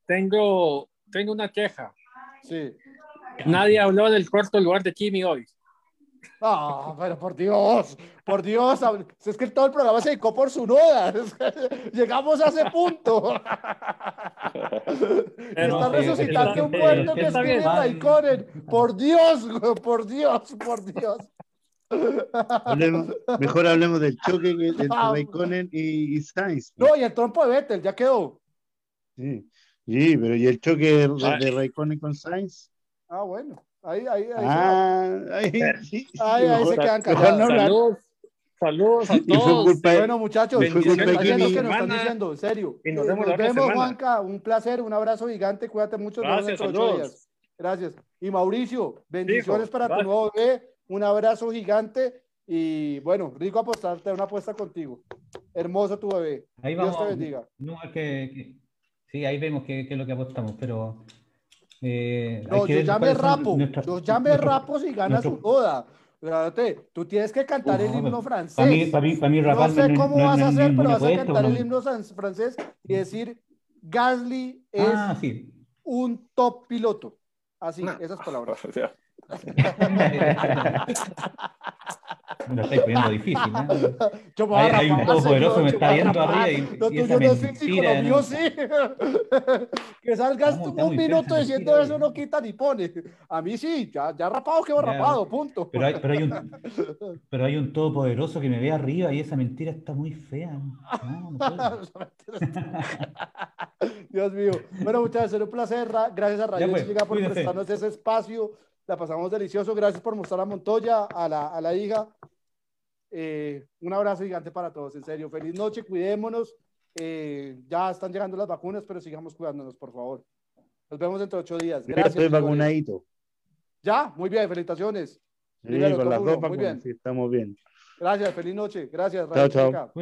Tengo, tengo una queja. Sí. Nadie habló del cuarto lugar de Kimi hoy. Ah, pero por Dios, por Dios, es que todo el programa se dedicó por su noda. Llegamos a ese punto. Pero- Está No, resucitando está- un muerto que es está Kimi bien. Raikkonen. Por Dios, por Dios, por Dios. Hablemos- mejor hablemos del choque que- entre Ah. Raikkonen y, y Sainz. No, y el trompo de Vettel ya quedó. Sí. Sí, pero ¿y el choque de, de Raikkonen con Sainz? Ah, bueno. Ahí, ahí, ahí. Ah, ahí, sí, Ahí, ahí se mejor- quedan callados. Saludos, saludos a todos. Bueno, muchachos, lo que nos están diciendo, en serio. Y nos vemos otra vemos, semana. Juanca. Un placer, un abrazo gigante. Cuídate mucho. nos vemos Gracias, días. Gracias. Y Mauricio, bendiciones Hijo, para tu nuevo bebé. Un abrazo gigante. Y bueno, rico apostarte una apuesta contigo. Hermoso tu bebé. Ahí Dios vamos. te bendiga. No, es que, que- sí, ahí vemos qué es lo que apostamos, pero. Eh, No, yo ya me rapo. Yo ya me rapo si ganas su nuestro- boda. Espérate, tú tienes que cantar el No, himno Para mí, francés. para mí, para mí No sé cómo no- vas no a hacer, pero vas a cantar el himno francés y decir Gasly es Ah, sí. un top piloto. Así, No. esas palabras. Me lo estáis poniendo difícil, ¿eh? Yo Hay, hay un todopoderoso que me está viendo arriba y, Lo y esa no mentira. lo mío ¿no? sí. que salgas estamos un minuto diciendo mentira, eso no quita ni pone. A mí sí, ya, ya rapado quedo Ya. rapado, punto. Pero hay, pero, hay un, pero hay un todopoderoso que me ve arriba y esa mentira está muy fea. No, puedo. Dios mío. Bueno, muchachos, será un placer. Ra- Gracias a Radio pues, por prestarnos ese espacio. La pasamos delicioso. Gracias por mostrar a Montoya, a la, a la hija. Eh, un abrazo gigante para todos, en serio. Feliz noche, cuidémonos. Eh, ya están llegando las vacunas, pero sigamos cuidándonos, por favor. Nos vemos dentro de ocho días. Yo Gracias. estoy vacunadito. Ya, muy bien, felicitaciones. Sí, Primero, con las dos muy vacunas, bien. sí, estamos bien. Gracias, feliz noche. Gracias, Chao, chao.